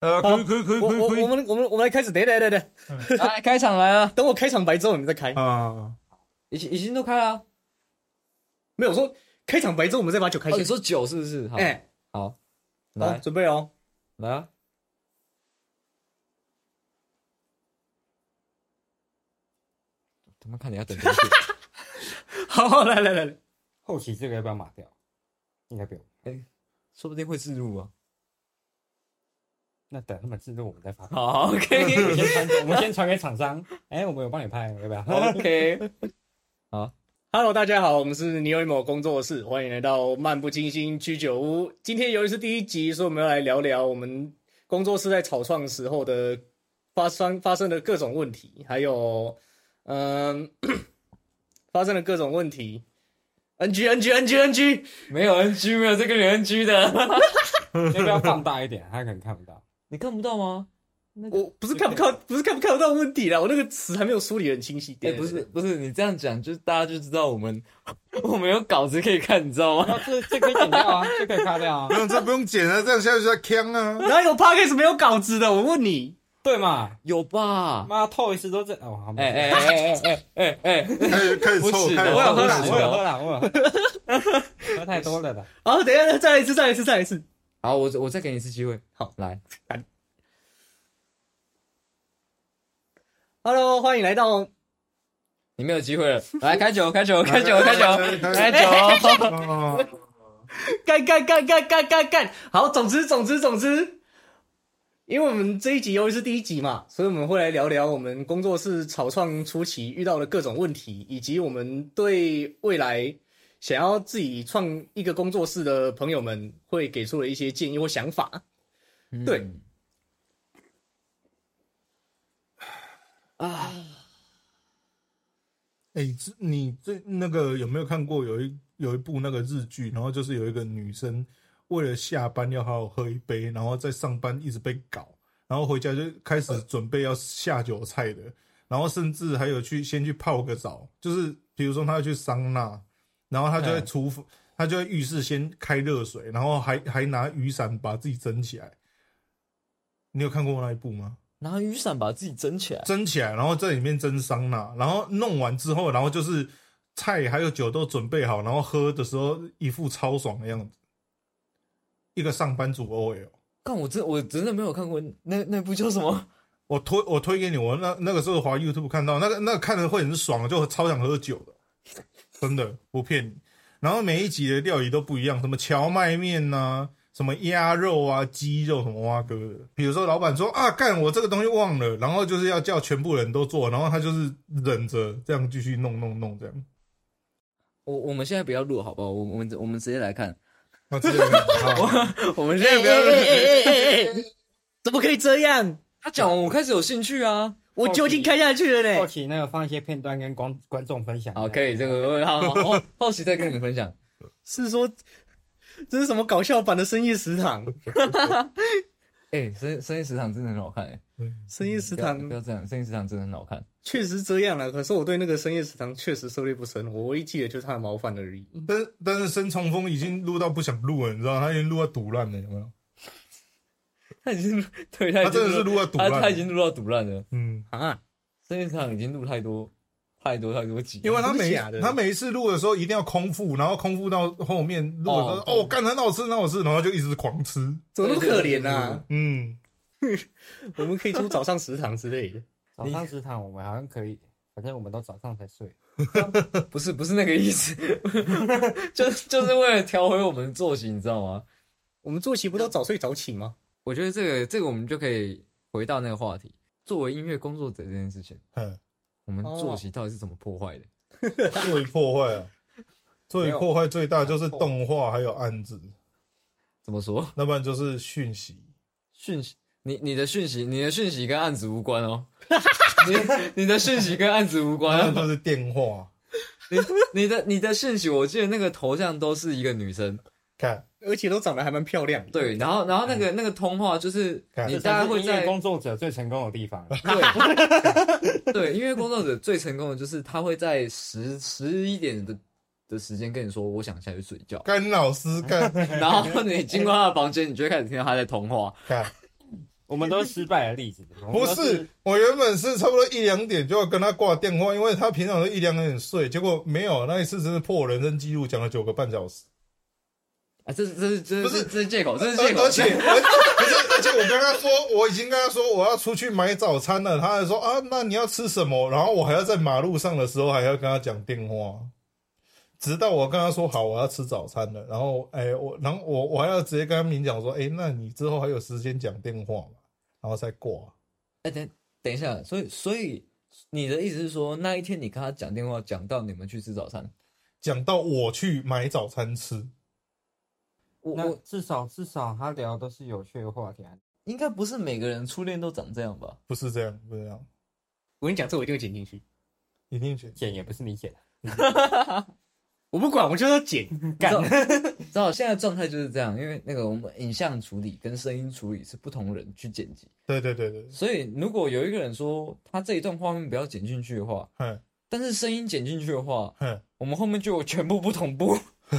呃，可以可以可以我我我可以可以们我们我们来开始，等等等一下，来开场来了，等我开场白之后你们再开。啊，已经已经都开了啊。没有我说开场白之后我们再把酒开哦，起来。你说酒是不是？好，哎，好，好，来准备哦。来啊！他妈看你要等多久？好，来来来来，后期这个要不要码掉？应该不用。说不定会自录啊。那等他们制作我们再发。好，OK 们先传，我们先传给厂商。哎，我们有帮你拍，要不要？OK，Hello，大家好，我们是尼欧某工作室，欢迎来到漫不经心居酒屋。今天由于是第一集，所以我们要来聊聊我们工作室在草创时候的发生发生的各种问题，还有嗯、发生的各种问题。NG NG NG NG，没有 NG，没有这个人 NG 的，要不要放大一点？他可能看不到。你看不到吗？那个我不是看不看，不是看不看得到问题啦，我那个词还没有梳理得很清晰。哎、不是不是，你这样讲，就是大家就知道我们 我们有稿子可以看，你知道吗？啊，这这可以剪掉啊，这可以擦掉啊不。用这不用剪了，这样下去就要呛啊。哪有 podcast 没有稿子的？我问你，对嘛？有吧？妈，Toys 都这哦，好。哎哎哎哎哎哎哎，开始开始我有喝了，凑不是我有喝了，我有喝。喝太多了的。好，等一下再来一次，再来一次，再来一次。好，我我再给你一次机会，好来，Hello，欢迎来到你没有机会了，来开酒，开酒，开酒，开酒，开酒。啊干干干干干干干。好，总之总之总之，因为我们这一集由于是第一集嘛，所以我们会来聊聊我们工作室草创初期遇到的各种问题，以及我们对未来想要自己创一个工作室的朋友们会给出了一些建议或想法。对。嗯啊，哎，这你这那个有没有看过有一有一部那个日剧，然后就是有一个女生为了下班要好好喝一杯，然后在上班一直被搞，然后回家就开始准备要下酒菜的，然后甚至还有去先去泡个澡，就是比如说她要去桑拿，然后他就在嗯厨房，他就在浴室先开热水，然后还还拿雨伞把自己蒸起来。你有看过那一部吗？拿雨伞把自己蒸起来，蒸起来，然后在里面蒸桑拿，然后弄完之后，然后就是菜还有酒都准备好，然后喝的时候一副超爽的样子。一个上班族 OL，但我真我真的没有看过那那部叫什么？我推我推给你，我那那个时候滑 YouTube 看到那个那个看的会很爽，就超想喝酒的，真的不骗你。然后每一集的料理都不一样，什么荞麦面呐、什么鸭肉啊、鸡肉什么蛙哥的。比如说老板说啊，干我这个东西忘了，然后就是要叫全部人都做，然后他就是忍着这样继续弄弄弄这样。我我们现在不要录好不好？我我们我们直接来看，那这个好 我们现在不要录。哎哎哎哎怎么可以这样？他讲完，我开始有兴趣啊。我酒精开下去了呢。后期那个放一些片段跟观观众分享。好，可以，这个好好好，后期再跟你们分享。是说这是什么搞笑版的深夜食堂？哎，深深夜食堂真的很好看哎，深夜食不要堂不要这样，深夜食堂真的很好看。确实这样了，可是我对那个深夜食堂确实涉猎不深，我唯一记得就是它的毛饭而已。但是但是申冲锋已经录到不想录了，你知道他已经录到堵烂了，有没有？他已经对他真的是录到堵他烂，他已经录到毒烂了。嗯，啊，深夜食堂已经录太多太多太多集，因为他每他每一次录的时候一定要空腹，然后空腹到后面录的时候，哦哦，干很好吃很好吃，然后就一直狂吃，怎么那么可怜啊？嗯，我们可以出早上食堂之类的。早上食堂我们好像可以，反正我们都早上才睡。不是不是那个意思，就就是为了调回我们的作息，你知道吗？我们作息不都早睡早起吗？我觉得这个这个我们就可以回到那个话题，作为音乐工作者这件事情，嗯，我们作息到底是怎么破坏的？最破坏啊，最破坏最大就是动画还有案子，怎么说？要不然就是讯息。讯息，你你的讯息，你的讯息跟案子无关哦。你你的讯息跟案子无关哦。那就是电话，你你的你的讯息，我记得那个头像都是一个女生，看而且都长得还蛮漂亮的。对，然后然后那个那个通话就是你大概会在音乐工作者最成功的地方。对 对，因为工作者最成功的就是他会在十十一点的的时间跟你说我想下去睡觉，干老师干 然后你经过他的房间，你就会开始听到他在通话。看，我们都是失败的例子。不是，我原本是差不多一两点就要跟他挂电话，因为他平常都一两点睡，结果没有，那一次真是破我人生记录，讲了九个半小时。啊，这是这是这不是这是借口，这是借口，而而且 而不是，而且我跟他说，我已经跟他说我要出去买早餐了，他还说啊，那你要吃什么？然后我还要在马路上的时候还要跟他讲电话，直到我跟他说好我要吃早餐了，然后哎我，然后我我还要直接跟他明讲说，哎，那你之后还有时间讲电话吗？然后再挂。哎，等等一下，所以所以你的意思是说，那一天你跟他讲电话，讲到你们去吃早餐，讲到我去买早餐吃，那我我至少至少他聊的都是有趣的话题啊。应该不是每个人初恋都长这样吧？不是这样，不是这样，我跟你讲，这我一定会剪进去。一定剪。剪也不是你剪，我不管，我就要剪。干，知道现在状态就是这样，因为那个我们影像处理跟声音处理是不同人去剪辑，对对对对，所以如果有一个人说他这一段画面不要剪进去的话，哼但是声音剪进去的话，哼。我们后面就有全部不同步。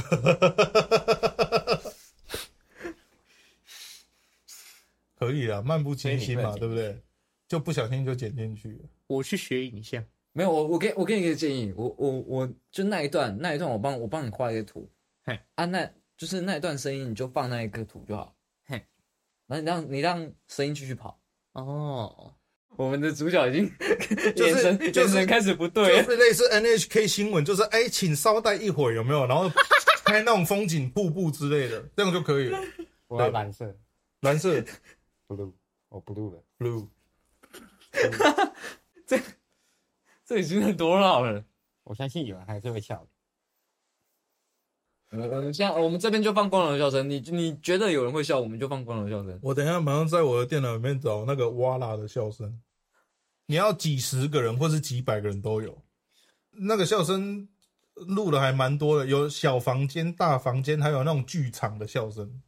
可以啊，漫不经心嘛，对不对？就不小心就剪进去了。我去学影像。没有，我我给我给你一个建议，我我我就那一段那一段我帮我帮你画一个图，嘿啊，那就是那一段声音你就放那一个图就好，嘿，然后你让你让声音继续跑。哦，我们的主角已经就是 眼神就是眼神开始不就对了，是类似 NHK 新闻，就是哎，请稍待一会儿，有没有？然后 拍那种风景瀑布之类的，这样就可以了。我要蓝色蓝色 blue，我 blue 的。blue，这已经很多老了。我相信有人还是会笑的。我们我们现在我们这边就放光荣的笑声，你你觉得有人会笑，我们就放光荣的笑声。我等一下马上在我的电脑里面找那个哇啦的笑声，你要几十个人或是几百个人都有，那个笑声录的还蛮多的，有小房间、大房间，还有那种剧场的笑声。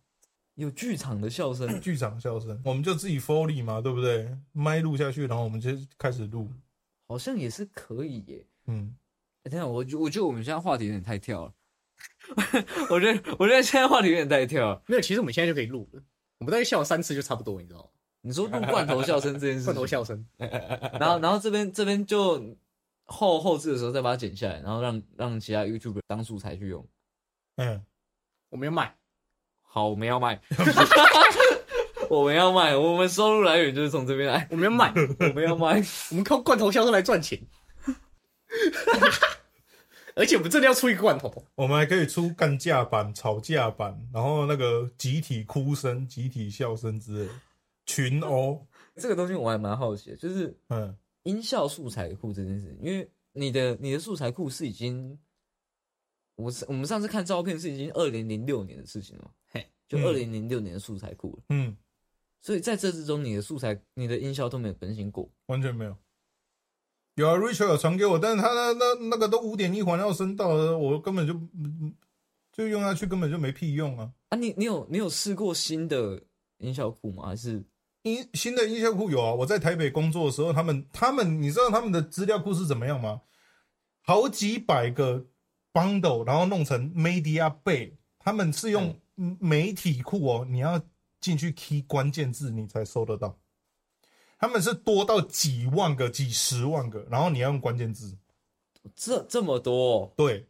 有剧场的笑声，剧场笑声，我们就自己 Foley 嘛，对不对？麦录下去，然后我们就开始录。好像也是可以耶。嗯，哎，等一下，我觉我觉得我们现在话题有点太跳了。我觉得我觉得现在话题有点太跳了。没有，其实我们现在就可以录了。我们大概笑三次就差不多，你知道吗？你说录罐头笑声这件事，罐头笑声，然后然后这边这边就后后置的时候再把它剪下来，然后让让其他 YouTube 当素材去用。嗯，我们要卖。好，我们要卖，我们要卖，我们收入来源就是从这边来，我们要卖，我们要卖。我们靠罐头销售来赚钱。而且我们真的要出一个罐头，我们还可以出干架版、吵架版，然后那个集体哭声、集体笑声之类，群殴。这个东西我还蛮好奇的，就是嗯，音效素材库这件事情，因为你的你的素材库是已经，我我们上次看照片是已经二零零六年的事情了，嘿，就嗯二零零六年的素材库了，嗯，所以在这之中，你的素材、你的音效都没有更新过。完全没有。有啊，Rachel 有传给我，但是他那那那个都五点一环绕声道了，我根本就嗯就用下去根本就没屁用啊。啊你，你有你有试过新的音效库吗？还是音新的音效库有啊，我在台北工作的时候，他们他们你知道他们的资料库是怎么样吗？好几百个 bundle，然后弄成 media bay，他们是用媒体库哦，你要进去 key 关键字你才搜得到。他们是多到几万个、几十万个，然后你要用关键字，这这么多、哦？对，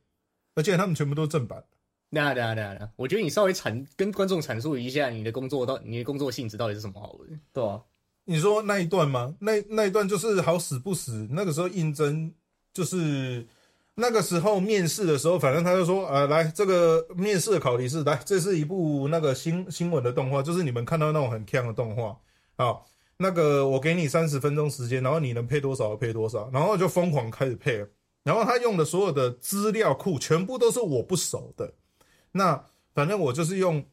而且他们全部都是正版。那那那那，我觉得你稍微阐跟观众阐述一下你的工作到你的工作性质到底是什么好了。对啊，你说那一段吗？那那一段就是好死不死，那个时候应征就是那个时候面试的时候，反正他就说，呃，来这个面试的考题是，来这是一部那个新新闻的动画，就是你们看到那种很强的动画啊。那个我给你三十分钟时间，然后你能配多少配多少，然后就疯狂开始配了。然后他用的所有的资料库全部都是我不熟的，那反正我就是用。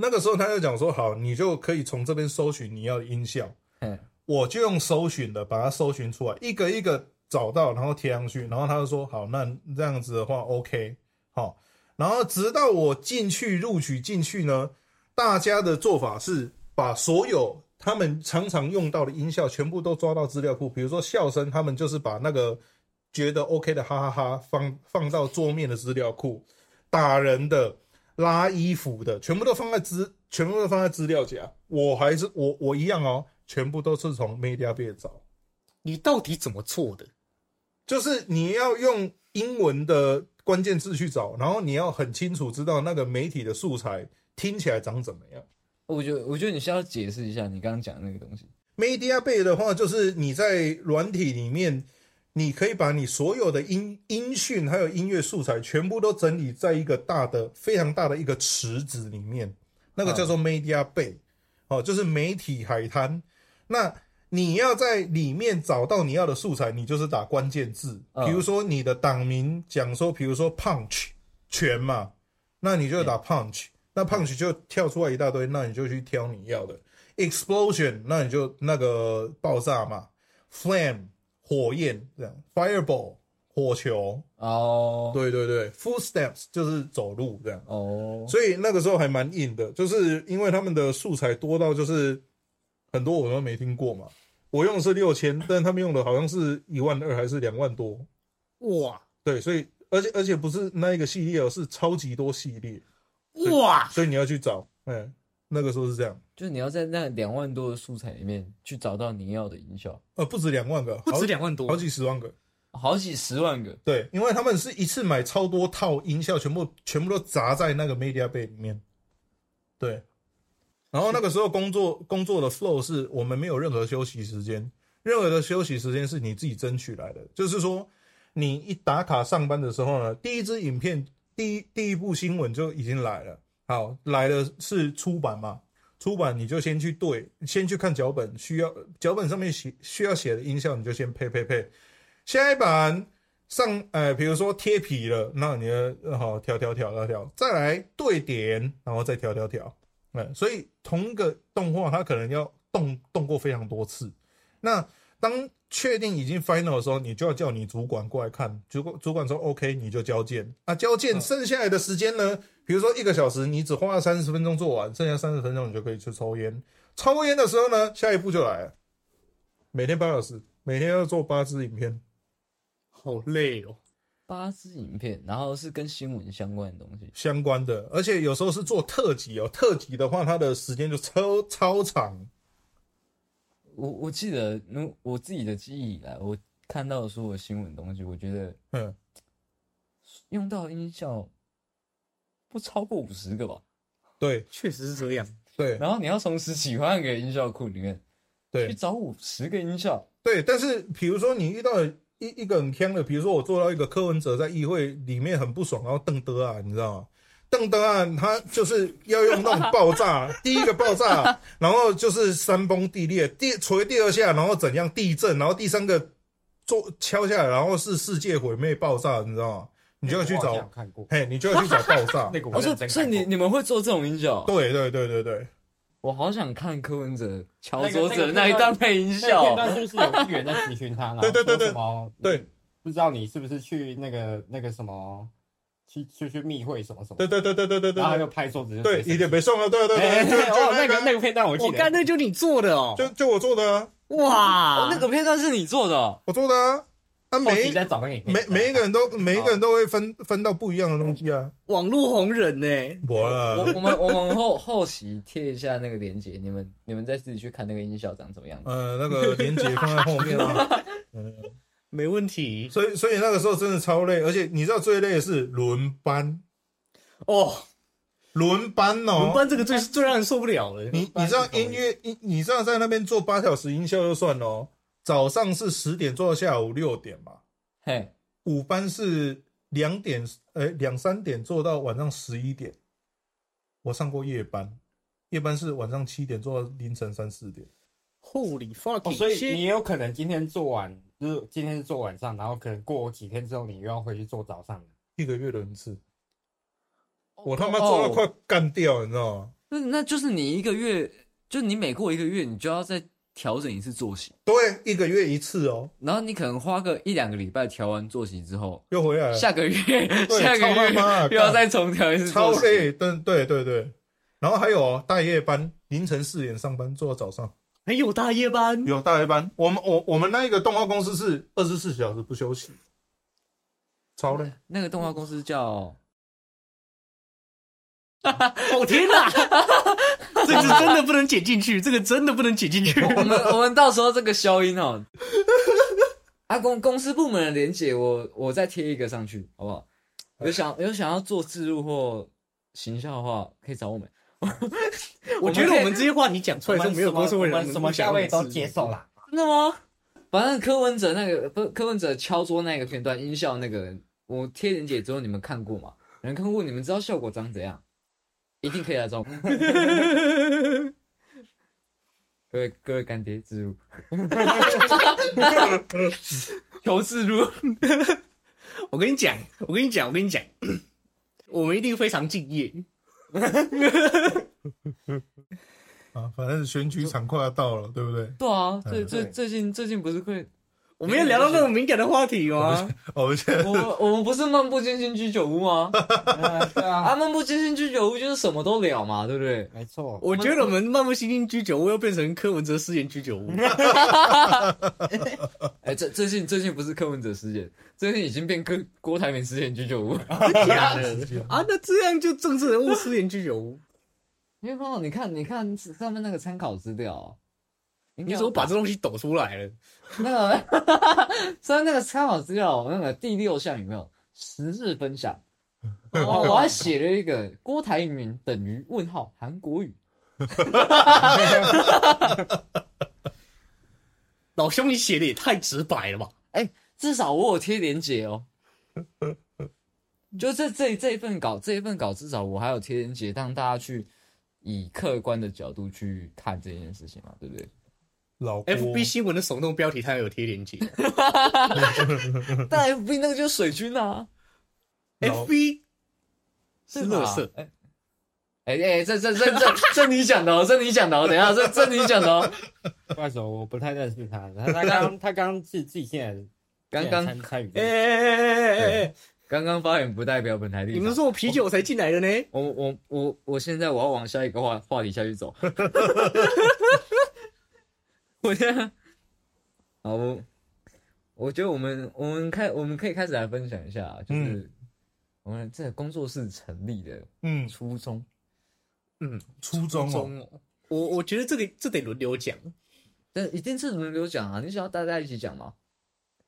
那个时候他就讲说，好，你就可以从这边搜寻你要的音效，嗯，我就用搜寻的把它搜寻出来，一个一个找到，然后贴上去，然后他就说好，那这样子的话 OK，好，然后直到我进去录取进去呢，大家的做法是把所有他们常常用到的音效全部都抓到资料库，比如说笑声，他们就是把那个觉得 OK 的哈哈哈放放到桌面的资料库，打人的。拉衣服的全部都放在资全部都放在资料夹。我还是我我一样哦，全部都是从 media 边找。你到底怎么做的？就是你要用英文的关键字去找，然后你要很清楚知道那个媒体的素材听起来长怎么样。我觉得我觉得你需要解释一下你刚刚讲的那个东西。MediaBay 的话，就是你在软体里面，你可以把你所有的音音讯还有音乐素材全部都整理在一个大的、非常大的一个池子里面，那个叫做 MediaBay，哦，就是媒体海滩。那你要在里面找到你要的素材，你就是打关键字，嗯。比如说你的党名讲说，比如说 punch 拳嘛，那你就打 punch，、那 punch 就跳出来一大堆，那你就去挑你要的。explosion，那你就那个爆炸嘛，flame 火焰这样，fireball 火球，哦，对对对，footsteps 就是走路这样。哦，所以那个时候还蛮硬的，就是因为他们的素材多到就是很多我都没听过嘛。我用的是六千，但他们用的好像是一万二还是两万多。哇对，所以而且而且不是那一个系列哦，是超级多系列，哇！所以你要去找。哎，那个时候是这样，就是你要在那两万多的素材里面去找到你要的音效，呃，不止两万个，不好止两万多好，几十万个。好几十万个。对，因为他们是一次买超多套音效，全部全部都砸在那个 Media Bay 里面。对，然后那个时候工作工作的 flow 是我们没有任何休息时间，任何的休息时间是你自己争取来的。就是说，你一打卡上班的时候呢，第一支影片第一第一部新闻就已经来了。好，来的是出版嘛？出版你就先去对，先去看脚本，需要脚本上面写需要写的音效，你就先配配配。下一版上，呃，比如说贴皮了，那你的好调调调调调，再来对点，然后再调调调，嗯，所以同一个动画它可能要动动过非常多次。那当确定已经 final 的时候，你就要叫你主管过来看，主管主管说 OK，你就交件。啊，交件剩下来的时间呢，比如说一个小时，你只花了三十分钟做完，剩下三十分钟你就可以去抽烟。抽烟的时候呢，下一步就来了，每天八小时，每天要做八支影片。好累哦。八支影片，然后是跟新闻相关的东西。相关的，而且有时候是做特辑哦。特辑的话，它的时间就超超长。我我记得，如我自己的记忆以来，我看到的所有新闻东西，我觉得嗯，用到音效不超过五十个吧。对确实是这样。对然后你要从十几万个音效库里面对去找五十个音效，对，但是比如说你遇到一一个很坑的，比如说我做到一个柯文哲在议会里面很不爽，然后邓德啊，你知道吗？邓德啊，他就是要用那种爆炸，第一个爆炸，然后就是山崩地裂，第锤第二下，然后怎样地震，然后第三个做敲下来，然后是世界毁灭爆炸，你知道吗？你就要去找有，看过，嘿，你就要去找爆炸。那个我我说认，真所以看过你你们会做这种音效？对对对对对，我好想看柯文哲敲那个桌子的那一段配音那个效片。段是不是有议员在提询他？然后对对对对说什么对，不知道你是不是去那个那个什么，去去去密会什么什么，对对对对对对对。然后他就，拍桌子对，一点没送了，对对哎对，就就哦，那那个。那个片段我记得，我干，那就你做的哦。就就我做的啊，哇，哦，那个片段是你做的哦、我做的啊，每再每每一个人都每一个人都会分分到不一样的东西啊，网络红人呢？我我，我们我们后后期贴一下那个链接，你们你们再自己去看那个音效长怎么样子。呃，那个连接放在后面啊，嗯，没问题所以所以那个时候真的超累，而且你知道最累的是轮班，哦。轮班哦轮哦，班这个最最让人受不了了。你你知道音乐音，你知道在那边做八小时音效就算了哦，早上是十点做到下午六点嘛，嘿，午班是两点，呃，两三点做到晚上十一点。我上过夜班，夜班是晚上七点做到凌晨三四点。Holy 哦，fucking 所以你有可能今天做完，就是今天是做晚上，然后可能过几天之后你又要回去做早上的。一个月轮次，我他妈做到快哦干掉，你知道吗？那那就是你一个月，就你每过一个月，你就要再调整一次作息，对，一个月一次哦，然后你可能花个一两个礼拜调完作息之后，又回来了，下个月下个月又要再重调一次作息。超累，对对对对。然后还有哦，大夜班，凌晨四点上班，做到早上。还有大夜班，有大夜班，我们我我们那一个动画公司是二十四小时不休息，超累。那个动画公司叫哦天哪！这个真的不能剪进去，这个真的不能剪进去。我们我们到时候这个消音哦，啊公公司部门的连结，我我再贴一个上去，好不好？有想有想要做自入或行销的话，可以找我们。我觉得我们这些话你讲出来就，没有公司会让我们什么价位都接受。啦。真的吗？反正柯文哲那个不柯文哲敲桌那个片段音效那个，我贴连接之后你们看过吗？有人看过，你们知道效果长怎样？一定可以来找我。各位各位干爹自入，求自入。我跟你讲，我跟你讲，我跟你讲，我们一定非常敬业。啊，反正选举场快要到了，对不对？对啊，最嗯最对最近最近不是会，我们要聊到那种敏感的话题吗？哦，我现 我们我们不是漫不经心居酒屋吗？嗯对啊，啊，漫不经心居酒屋就是什么都聊嘛，对不对？没错。我觉得我们漫不经心居酒屋要变成柯文哲誓言居酒屋。哎，这最近最近不是柯文哲事件，最近已经变柯郭台铭事件居酒屋。啊？那这样就政治人物誓言居酒屋。因为刚好你看你看上面那个参考资料啊，你你怎么把这东西抖出来了？那个 所以那个参考资料那个第六项有没有时事分享？哦，我还写了一个郭台铭等于问号韩国语。老兄，你写的也太直白了吧？至少我有贴连结哦。就这这这一份稿，这一份稿至少我还有贴连结，让大家去以客观的角度去看这件事情嘛，对不对？老 FB 新闻的耸动标题，它有贴链接。但 FB 那个就是水军啊，FB 是吧乐色，哎哎哎，这这这这这你讲的哦，这你讲的哦，等一下，这这你讲的哦。不好意思，我不太认识他。他他刚他刚自自己现在刚刚参参与哎哎哎哎哎哎！刚刚发言不代表本台立场。你们说我啤酒才进来的呢？我我我我现在我要往下一个话话题下去走。我现在好，我我觉得我们我们开我们可以开始来分享一下，就是我们这个工作室成立的嗯，初衷。嗯，初衷哦，我我觉得这个这得轮流讲，但一定是轮流讲啊！你想要大家一起讲吗？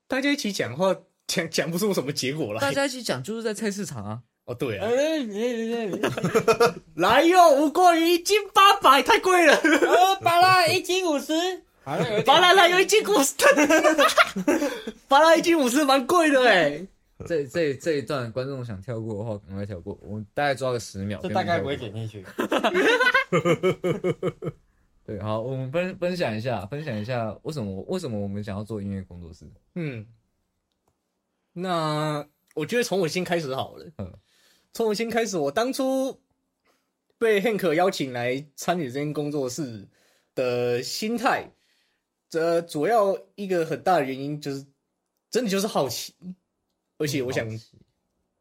大家一起讲的话，讲讲不出什么结果来。大家一起讲就是在菜市场啊。哦，对啊，哎，来哟，五过鱼一斤八百，太贵了。呃，巴拉一斤五十，好像有点巴拉拉有一斤五十，巴拉一斤五十蛮贵的哎。这这这一段观众想跳过的话，赶快跳过。我们大概抓个十秒。这大概不会给剪进去。对，好，我们分分享一下，分享一下为什么为什么我们想要做音乐工作室。嗯，那我觉得从我先开始好了。嗯从我先开始，我当初被 Hank 邀请来参与这间工作室的心态，这主要一个很大的原因就是，真的就是好奇，而且我想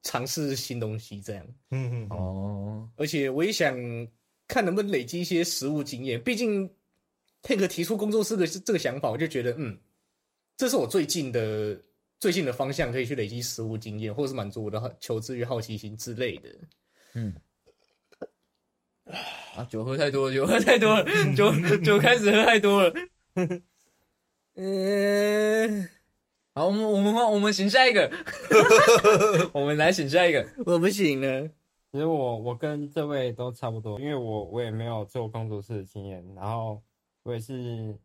尝试新东西，这样，嗯嗯，哦，而且我也想看能不能累积一些实物经验。毕竟，Tank 提出工作室的这个想法，我就觉得，嗯，这是我最近的最近的方向，可以去累积实物经验，或者是满足我的好求知欲、好奇心之类的。嗯。啊，酒喝太多了，酒喝太多了，酒酒开始喝太多了。嗯、好，我们我们换我们请下一个，我们来请下一个。我不行了。其实我我跟这位都差不多，因为我我也没有做工作室的经验，然后我也是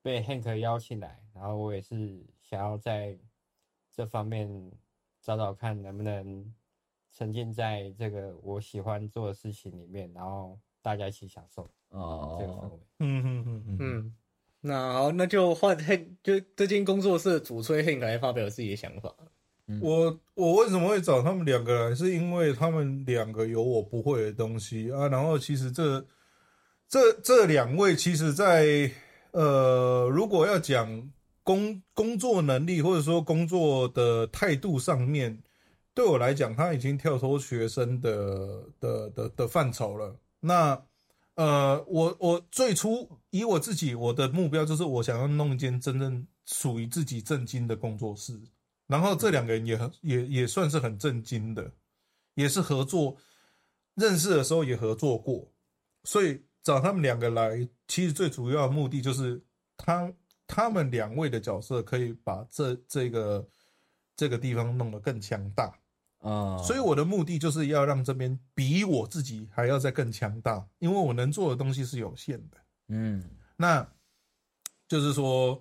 被 Hank 邀请来，然后我也是想要在这方面找找看能不能沉浸在这个我喜欢做的事情里面，然后大家一起享受哦这个氛哦，围。嗯嗯嗯嗯，嗯，那好，那就换 Hank，就这间工作室的主催 Hank 来发表自己的想法。我我为什么会找他们两个来？是因为他们两个有我不会的东西啊。然后其实这这这两位，其实在呃，如果要讲工工作能力或者说工作的态度上面，对我来讲，他已经跳脱学生的的的的范畴了。那呃，我我最初以我自己我的目标就是我想要弄一间真正属于自己正经的工作室。然后这两个人也很也也算是很正经的，也是合作，认识的时候也合作过，所以找他们两个来，其实最主要的目的就是他他们两位的角色可以把这这个这个地方弄得更强大。啊，所以我的目的就是要让这边比我自己还要再更强大，因为我能做的东西是有限的。嗯那就是说，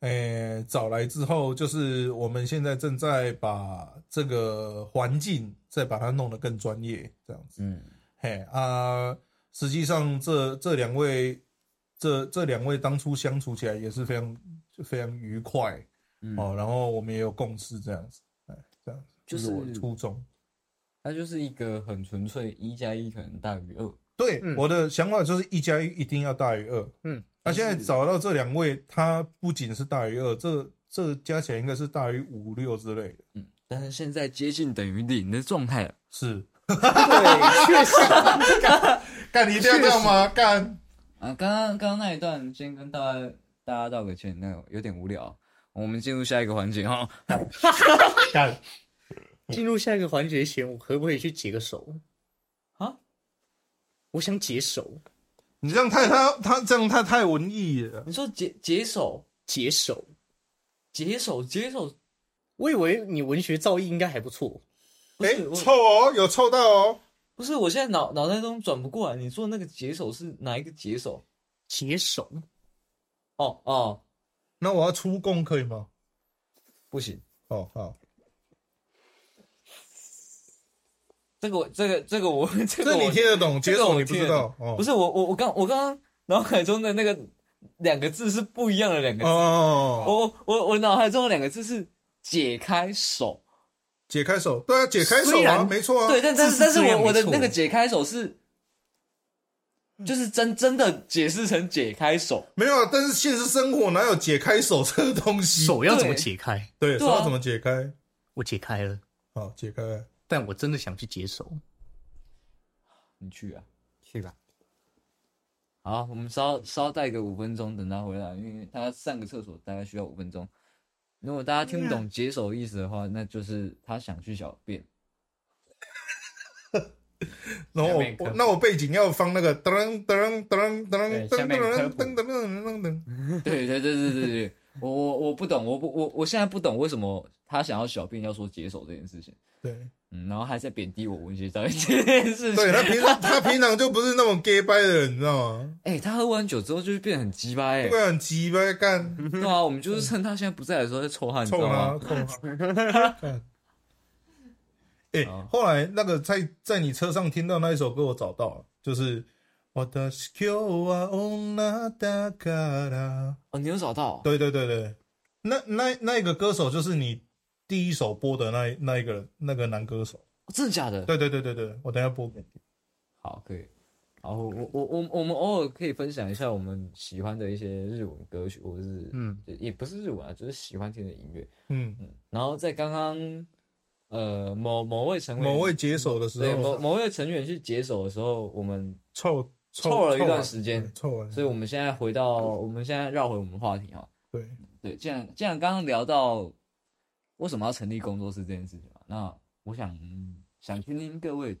呃，找来之后，就是我们现在正在把这个环境再把它弄得更专业，这样子。嗯嘿啊，实际上这这两位，这这两位当初相处起来也是非常非常愉快嗯，哦，然后我们也有共识，这样子，哎，这样子就是我的初衷。它就是一个很纯粹，一加一可能大于二。对，嗯我的想法就是一加一一定要大于二。嗯，那、现在找到这两位，他不仅是大于二，这这加起来应该是大于五六之类的。嗯，但是现在接近等于零的状态了。是，对，确实，干你一定要这样吗？干，啊，刚刚刚刚那一段，先跟大家大家道个歉，那个有点无聊。我们进入下一个环节哈。干，进入下一个环节前，我可不可以去解个手？啊，我想解手，你这样太他他这样太太文艺了。你说解解手，解手。解手，解手，我以为你文学造诣应该还不错。哎、臭哦，有臭到哦。不是，我现在脑脑袋中转不过来。你说那个解手是哪一个解手？解手，哦哦，那我要出供可以吗？不行，哦，好，这个我这个这个我 这个这你听得懂，这个我解手你不听得知道哦。不是我我我刚我刚刚脑海中的那个两个字是不一样的两个字。哦，我我我脑海中的两个字是解开手，解开手，对啊，解开手啊，没错啊。对，但但是但是我我的那个解开手是，就是真真的解释成解开手，没有啊，但是现实生活哪有解开手这个东西？手要怎么解开？对，手要怎么解开？我解开了，好，解开了。但我真的想去解手。你去啊。去吧。好，我们稍稍待个五分钟，等他回来，因为他上个厕所大概需要五分钟。如果大家听不懂解手意思的话，那就是他想去小便。然后我那我背景要放那个噔噔噔噔噔噔噔噔噔噔。对对对对对对，我我我不懂，我不我我现在不懂为什么他想要小便要说解手这件事情，对，嗯，然后还在贬低我文学造诣 这件事情。对他平常他平常就不是那种 gay 掰的人，你知道吗？哎、他喝完酒之后就会变得很鸡巴哎不，然很鸡掰干，对啊，我们就是趁他现在不在的时候在臭他，你知道吗？臭他。干哎好，后来那个在在你车上听到那一首歌，我找到了，就是我的 skill 啊，ona da cara。哦，你有找到？对对对对，那那那个歌手就是你第一首播的那那一个那个男歌手。哦真的假的？对对对对对，我等一下播给你。好，可以。然后我我我我们偶尔可以分享一下我们喜欢的一些日文歌曲，或者是嗯，也不是日文啊，就是喜欢听的音乐。嗯，嗯，然后在刚刚呃某某位成员某位解手的时对某，某位成员去解手的时候，我们凑凑了一段时间凑完，所以我们现在回到我们现在绕回我们话题哈。对，对，既然既然刚刚聊到为什么要成立工作室这件事情嘛，那我想、嗯想听听各位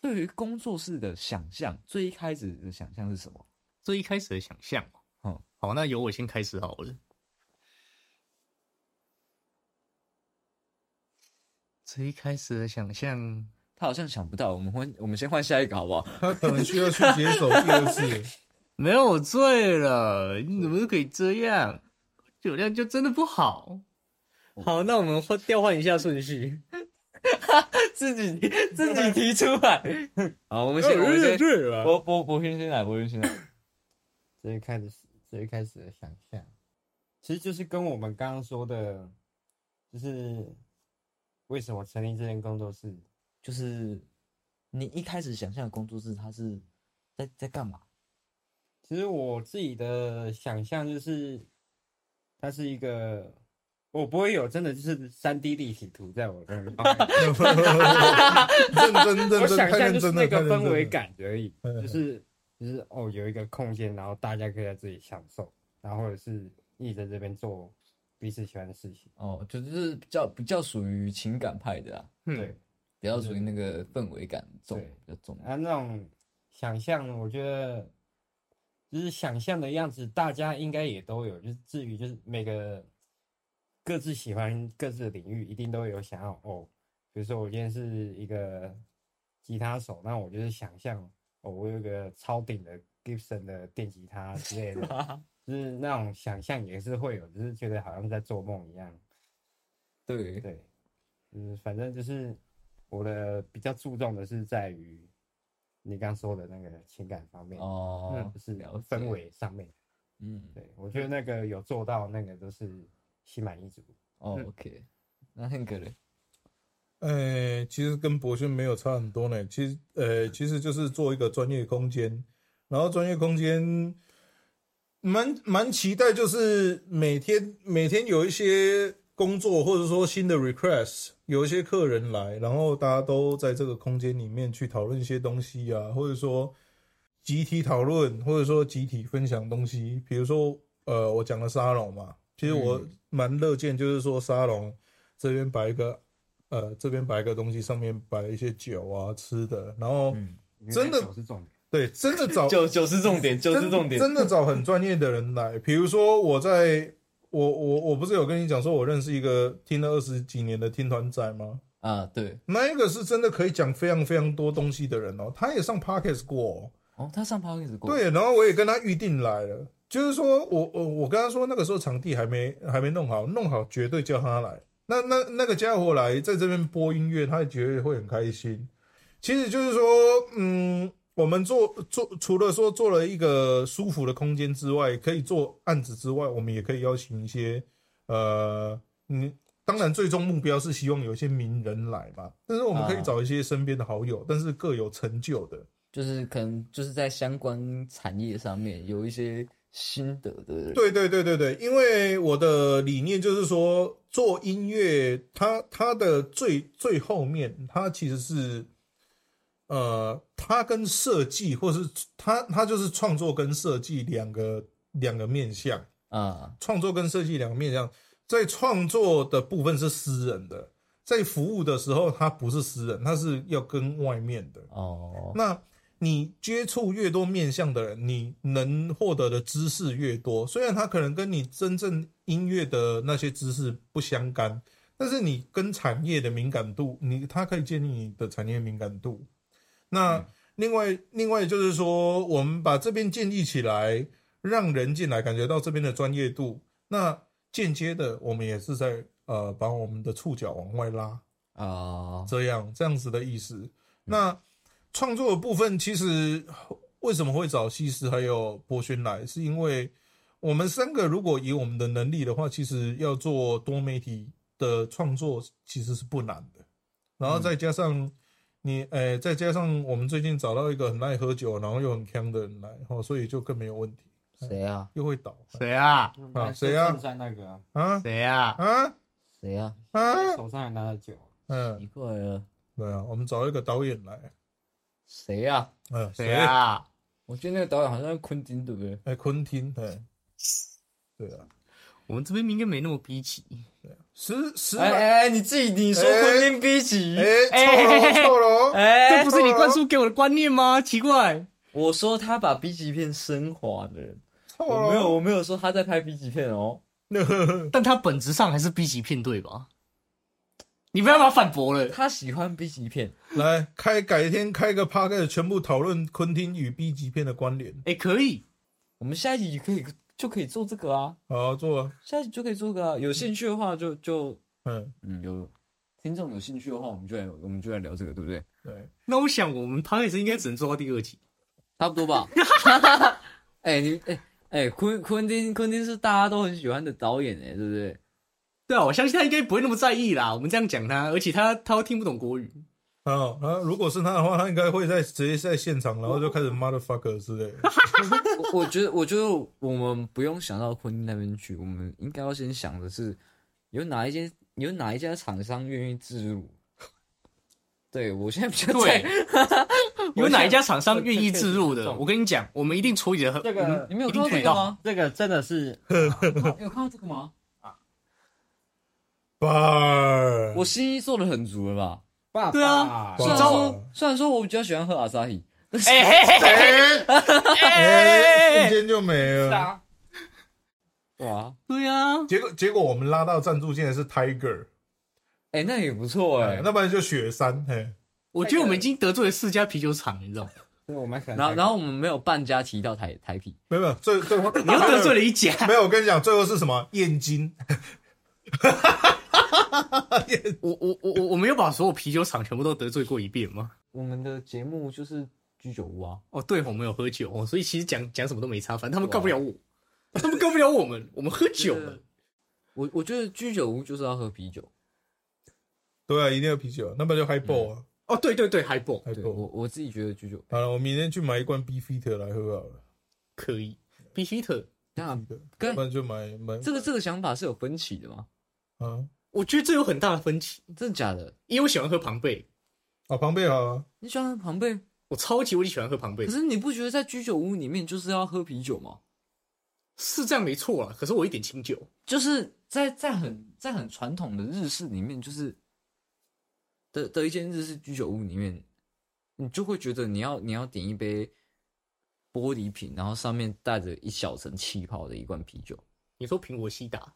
对于工作室的想象，最一开始的想象是什么？最一开始的想象，嗯好，那由我先开始好了。最一开始的想象，他好像想不到，我们换我们先换下一个好不好？他可能需要去解手第二次。没有我醉了，你怎么可以这样？酒量就真的不好。好，那我们换调换一下顺序。自己自己提出来。好，我们先我们先对了博博博轩先来，博轩先来。最一开始最一开始的想象，其实就是跟我们刚刚说的，就是为什么成立这间工作室，就是你一开始想象的工作室，它是在在干嘛？其实我自己的想象就是，它是一个，我不会有真的就是三 D 立体图在我的认真认真，我想太象就是那个氛围。感而已，嗯就是就是哦，有一个空间，然后大家可以在这里享受，然后或者是一直在这边做彼此喜欢的事情。哦，就是比较比较属于情感派的啊，嗯对，比较属于那个氛围感重，对比较重。啊，那种想象，我觉得就是想象的样子，大家应该也都有。就是至于就是每个各自喜欢各自的领域，一定都有想要哦。比如说我今天是一个吉他手，那我就是想象哦，我有一个超顶的 Gibson 的电吉他之类的，就是那种想象也是会有，只是觉得好像在做梦一样。对，对，嗯，反正就是我的比较注重的是在于你刚说的那个情感方面，哦，不是了解氛，围上面。嗯，对我觉得那个有做到，那个都是心满意足。哦，OK，那嘞？呃，其实跟博轩没有差很多呢。其实，呃，其实就是做一个专业空间，然后专业空间蛮蛮期待，就是每天每天有一些工作或者说新的 request，有一些客人来，然后大家都在这个空间里面去讨论一些东西啊，或者说集体讨论，或者说集体分享东西。比如说，呃，我讲的沙龙嘛，其实我蛮乐见，就是说沙龙这边摆一个。呃，这边摆一个东西，上面摆了一些酒啊、吃的，然后、嗯真的酒是重点。对，真的找 酒酒是重点，酒是重点。真的找很专业的人来。比如说，我在我我我不是有跟你讲说，我认识一个听了二十几年的听团仔吗？啊，对，那一个是真的可以讲非常非常多东西的人哦，他也上 podcast 过、哦。哦，他上 Podcast 过，，对，然后我也跟他预定来了，就是说我我我跟他说那个时候场地还没还没弄好，弄好绝对叫他来。那那那个家伙来在这边播音乐，他也绝对会很开心。其实就是说，嗯，我们做做除了说做了一个舒服的空间之外，可以做案子之外，我们也可以邀请一些呃，嗯，当然最终目标是希望有一些名人来嘛，但是我们可以找一些身边的好友，但是各有成就的。就是可能就是在相关产业上面有一些心得的人，对对对对对，因为我的理念就是说，做音乐，它它的最最后面，它其实是，呃，它跟设计，或是它它就是创作跟设计两个两个面向，啊，创作跟设计两个面向，在创作的部分是私人的，在服务的时候，它不是私人，它是要跟外面的。哦，那你接触越多面向的人，你能获得的知识越多。虽然他可能跟你真正音乐的那些知识不相干，但是你跟产业的敏感度，你它可以建立你的产业敏感度。那另外，另外就是说，我们把这边建立起来，让人进来感觉到这边的专业度。那间接的，我们也是在呃把我们的触角往外拉。啊，这样这样子的意思。那创作的部分，其实为什么会找西施还有博轩来，是因为我们三个如果以我们的能力的话，其实要做多媒体的创作其实是不难的。然后再加上你，呃，再加上我们最近找到一个很爱喝酒，然后又很强的人来，哦，所以就更没有问题，谁啊？又会倒。谁啊？啊谁啊？啊。啊？谁啊？啊？谁啊？啊，手上还拿着酒，嗯。奇，怪了，对啊，我们找一个导演来，谁啊？嗯，谁？啊？我记得那个导演好像是昆汀，对不对？哎，昆汀，对，对啊。我们这边应该没那么逼急。十十哎来，哎哎，你自己你说哎昆汀逼急，哎，错了错了，哎这不是你灌输给我的观念吗？奇怪，我说他把 B 级片升华了，我没有我没有说他在拍 B 级片哦。但他本质上还是 B 级片对吧？你不要把他反驳了。他喜欢 B 级片，来开改天开个 p a r k 全部讨论昆汀与 B 级片的关联。哎，可以，我们下一集可以就可以做这个啊，好做啊，下一集就可以做个啊。有兴趣的话就就嗯，嗯有听众有兴趣的话，我们就来我们就来聊这个，对不对？对，那我想我们 p o d 应该只能做到第二集。差不多吧。哎、你哎哎，昆昆汀昆汀是大家都很喜欢的导演哎，对不对？对啊，我相信他应该不会那么在意啦。我们这样讲他，而且他他都听不懂国语。好，然后如果是他的话，他应该会在直接在现场，然后就开始 motherfucker 之类的。我我觉得我觉得我们不用想到昆汀那边去，我们应该要先想的是有哪一间有哪一家厂商愿意置入。对我现在比较对在，有哪一家厂商愿意置入的？我跟你讲，我们一定处理的很。这个你没有。看到这个吗？这个真的是 有看到这个吗？bar，我心意做的很足了吧？爸爸，对啊虽然哇说虽然说我比较喜欢喝阿萨伊，哎嘿嘿嘿，哎哎，瞬间就没了。啊，哇，对啊，结果结果我们拉到赞助竟然是 Tiger，哎，那也不错哎。那不然就雪山，嘿，我觉得我们已经得罪了四家啤酒厂，你知道我蛮喜欢然后，然后我们没有半家提到台台啤，没有没有，最最后你又得罪了一家。没有，我跟你讲，最后是什么？燕京。我我我我我没有把所有啤酒厂全部都得罪过一遍吗？我们的节目就是居酒屋啊。哦，对，我们有喝酒哦，所以其实讲讲什么都没差，反正他们告不了我，他们告不了我们，我们喝酒了。我我觉得居酒屋就是要喝啤酒。对啊，一定要啤酒，那不然就 Highball 啊哦，对对对，Highball 对我，Highball。我自己觉得居酒，好了，我明天去买一罐 Beefeater 来喝好了。可以，必须特。那对跟不然就买买这个这个想法是有分歧的吗？啊我觉得这有很大的分歧，真的假的？因为我喜欢喝庞贝，啊，庞贝啊，你喜欢喝庞贝，我超级无敌喜欢喝庞贝。可，是你不觉得在居酒屋里面就是要喝啤酒吗？是这样没错啊。可是我一点清酒，就是在在很在很传统的日式里面，就是的的一间日式居酒屋里面，你就会觉得你要你要点一杯玻璃瓶，然后上面带着一小层气泡的一罐啤酒，你说苹果西打，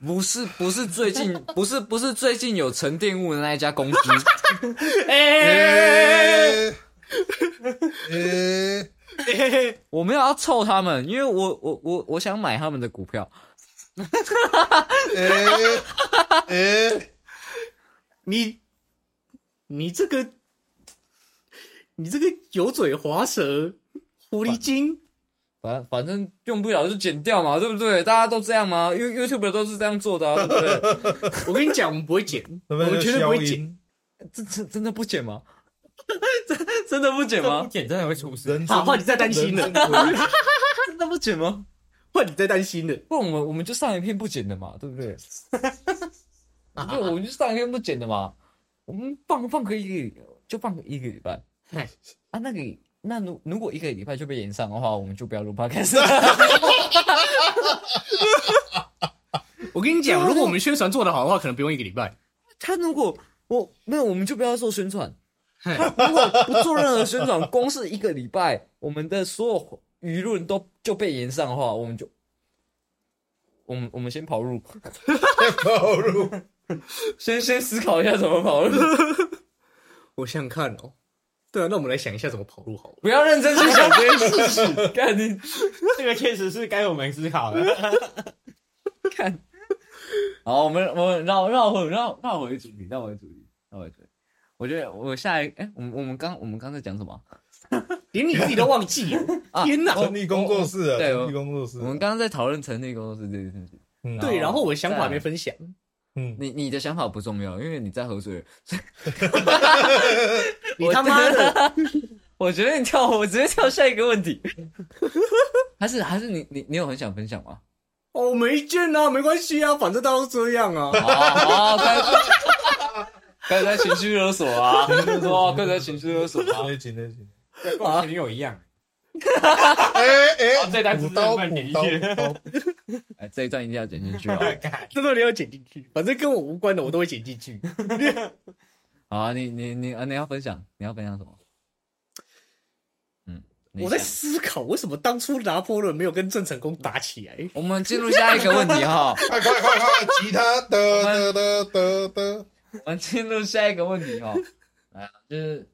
不是不是最近 不是不是最近有沉淀物的那一家公司，哎、哎哎，我没有要臭他们，因为我我我我想买他们的股票，哎哎，你你这个你这个油嘴滑舌狐狸精，反反正用不了就剪掉嘛，对不对？大家都这样吗？因为 YouTube 都是这样做的、啊，对不对？我跟你讲，我们不会剪，我们绝对不会剪。真真 真的不剪吗？真真的不剪吗不吗？剪真的会出事。人好换你再担心了真的不剪吗？换你再担心了。不我们我们就上一片不剪的嘛，对不对？对，我们就上一片不剪的嘛。我们放放个一个就放个一个礼拜嗨啊，那个那如如果一个礼拜就被延上的话，我们就不要录 podcast。我跟你讲，如果我们宣传做得好的话，可能不用一个礼拜。他如果我没有，我们就不要做宣传。他如果不做任何宣传，光是一个礼拜，我们的所有舆论都就被延上的话，我们就，我们我们先跑路，跑路。先先思考一下怎么跑路，我想想看哦。对啊，那我们来想一下怎么跑路好了。不要认真去想这件事情。看你这个确实是该我们思考的。看，好，我们我们绕绕回绕绕回主题，绕回主题，绕回主题。我觉得我下一哎、我们我们刚我们刚才讲什么？连你自己都忘记了，啊天哪！成立工作室啊，对成立工作室。我们刚刚在讨论成立工作室这件事情。嗯对，然后我想法没分享，嗯，你你的想法不重要，因为你在喝水。你他妈的！我觉得你跳，我直接跳下一个问题。还是还是你你你有很想分享吗？哦，没意见啊，没关系啊，反正大家都这样啊。好好，开开始在情绪勒索啊，哇，开始在情绪勒索啊。那行那行。跟我前女友一样。哎哎，这段补刀真的补刀不能补刀，哎，这一段一定要剪进去哦！这段你要剪进去，反正跟我无关的我都会剪进去。好啊，你你你啊，你要分享，你要分享什么？嗯，我在思考，为什么当初拿破仑没有跟郑成功打起来？我们进入下一个问题哈，快快快快，吉他的的的的的，我们进入下一个问题哈。来啊，就是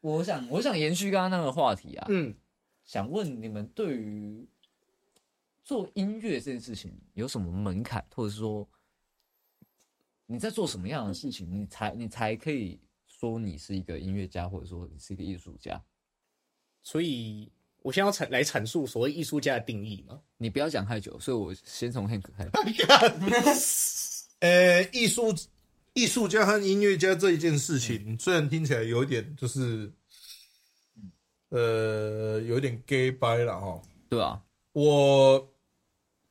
我想我想延续刚刚那个话题啊，嗯，想问你们对于做音乐这件事情有什么门槛，或者说你在做什么样的事情，你才你才可以说你是一个音乐家，或者说你是一个艺术家？所以我先要阐来阐述所谓艺术家的定义嘛。你不要讲太久，所以我先从 Hank 开始。呃，艺术艺术家和音乐家这一件事情，虽然听起来有点就是，呃，有点 gay 掰了哈。对啊，我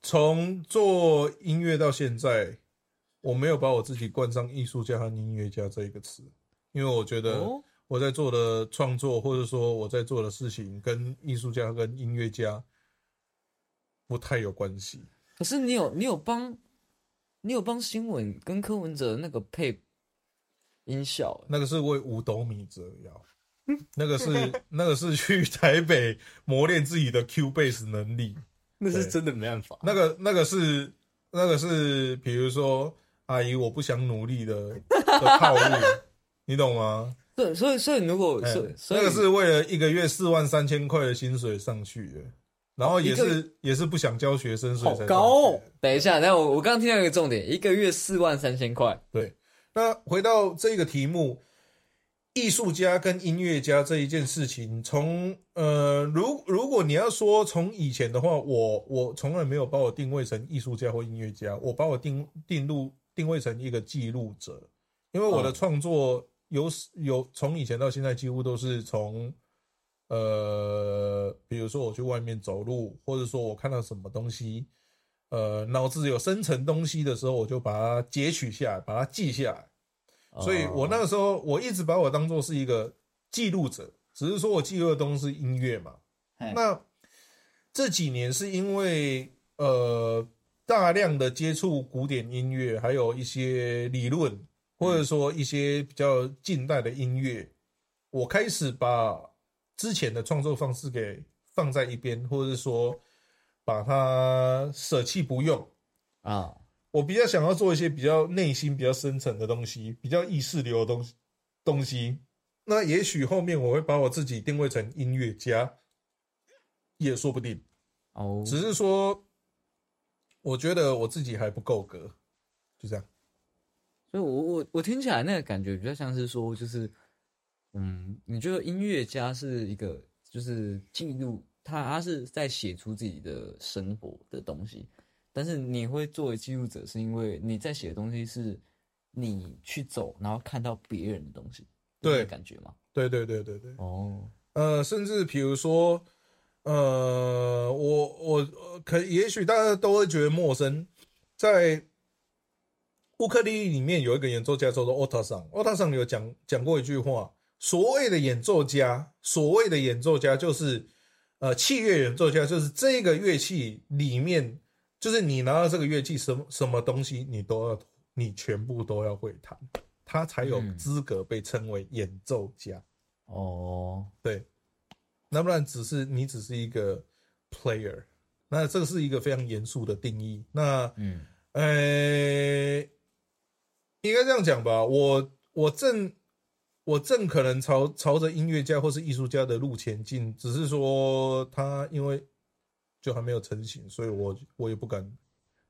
从做音乐到现在，我没有把我自己冠上艺术家和音乐家这一个词，因为我觉得哦？我在做的创作，或者说我在做的事情，跟艺术家跟音乐家不太有关系。可是你有你有帮你有帮新闻跟柯文哲那个配音效，那个是为五斗米折腰，那个是那个是去台北磨练自己的 Q base 能力，那是真的没办法。那个那个是那个是，比如说阿姨我不想努力的的套路，你懂吗？对，所以所以如果哎所以那个是为了一个月四万三千块的薪水上去的，然后也是也是不想教学生，所以才好高等一下，那我我刚刚听到一个重点，一个月四万三千块，对，那回到这个题目，艺术家跟音乐家这一件事情，从呃，如如果你要说从以前的话，我我从来没有把我定位成艺术家或音乐家，我把我定定入定位成一个记录者，因为我的嗯创作有有从以前到现在几乎都是从。呃，比如说我去外面走路，或者说我看到什么东西，呃，脑子有生成东西的时候，我就把它截取下来，把它记下来。所以我那哦个时候，我一直把我当做是一个记录者，只是说我记录的东西是音乐嘛。那这几年是因为呃大量的接触古典音乐，还有一些理论，或者说一些比较近代的音乐，我开始把之前的创作方式给放在一边，或者是说把它舍弃不用。啊，我比较想要做一些比较内心、比较深层的东西，比较意识流的东西。东西，那也许后面我会把我自己定位成音乐家，也说不定。哦，只是说，我觉得我自己还不够格，就这样。所以我我我听起来那个感觉比较像是说，就是，嗯，你觉得音乐家是一个就是记录他他是在写出自己的生活的东西，但是你会作为记录者，是因为你在写的东西是你去走，然后看到别人的东西，对个感觉吗？对对对对对。哦，呃，甚至比如说，呃，我我呃可也许大家都会觉得陌生，在乌克丽丽里面有一个演奏家叫做 Ota 桑，Ota 桑有讲讲过一句话，所谓的演奏家，所谓的演奏家就是呃器乐演奏家，就是这个乐器里面，就是你拿到这个乐器什么什么东西，你都要你全部都要会弹，他才有嗯资格被称为演奏家。哦，对，那不然只是你只是一个 player，那这个是一个非常严肃的定义。那嗯，呃，应该这样讲吧，我我正我正可能朝朝着音乐家或是艺术家的路前进，只是说他因为就还没有成型，所以我我也不敢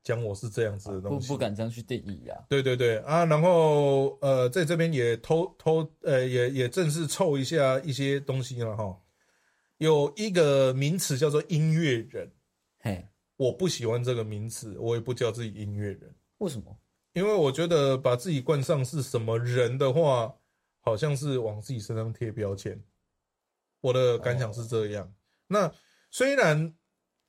讲我是这样子的不东西，不敢这样去定义啊。对对对啊，然后呃，在这边也偷偷呃，也也正式凑一下一些东西了哈。有一个名词叫做音乐人，嘿，我不喜欢这个名词，我也不叫自己音乐人，为什么？因为我觉得把自己冠上是什么人的话，好像是往自己身上贴标签。我的感想是这样。那虽然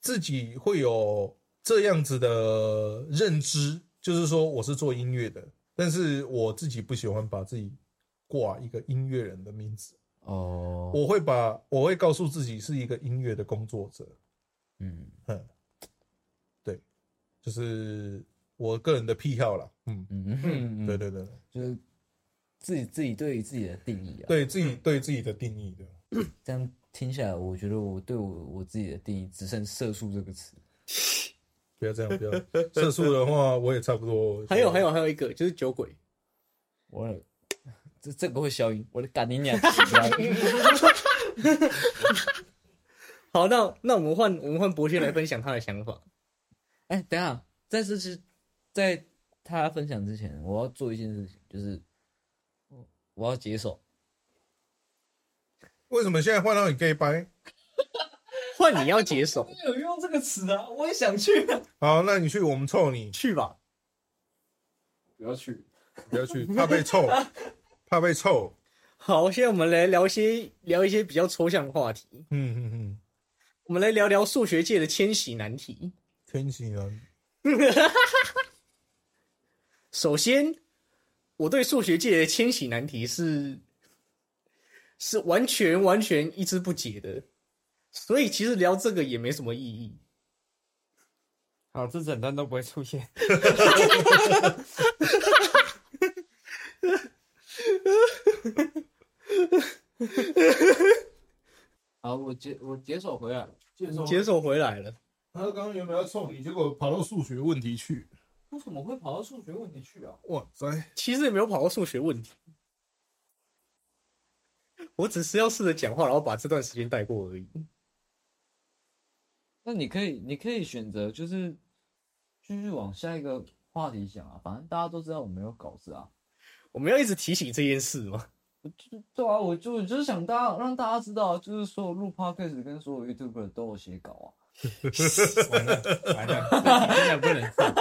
自己会有这样子的认知，就是说我是做音乐的，但是我自己不喜欢把自己挂一个音乐人的名字。哦，我会把我会告诉自己是一个音乐的工作者。嗯，嗯，对，就是我个人的癖好啦。嗯，嗯嗯，对，对对，就是自己自己对于自己的定义啊。对自己对自己的定义的。这样听下来，我觉得我对我我自己的定义只剩“色素”这个词。不要这样，不要色素的话，我也差不多。还有还有还有一个就是酒鬼，我的 这这个会消音，我的干你娘！好，那那我们换我们换博轩来分享他的想法。哎，等一下，在这是在他分享之前，我要做一件事情，就是我我要解手。为什么现在换到你 gay 掰？换你要解手，有用这个词啊，我也想去、啊。好，那你去，我们凑你，去吧。不要去。不要去，怕被凑，怕被凑。好，现在我们来聊一些聊一些比较抽象的话题。嗯嗯嗯，我们来聊聊数学界的千禧难题。天喜人，首先，我对数学界的千禧难题是是完全完全一知不解的，所以其实聊这个也没什么意义。好，这整段都不会出现。好，我解我解手回来。接受接手回来了。他刚刚原本要冲你，结果跑到数学问题去。为什么会跑到数学问题去啊？哇塞！其实也没有跑到数学问题，我只是要试着讲话，然后把这段时间带过而已。那你可以，你可以选择就是继续往下一个话题想啊，反正大家都知道我没有稿子啊。我们要一直提醒这件事吗？对啊，我就就是想大家让大家知道，就是所有录 podcast 跟所有 YouTuber 都有写稿啊。完了完了，真的不能上，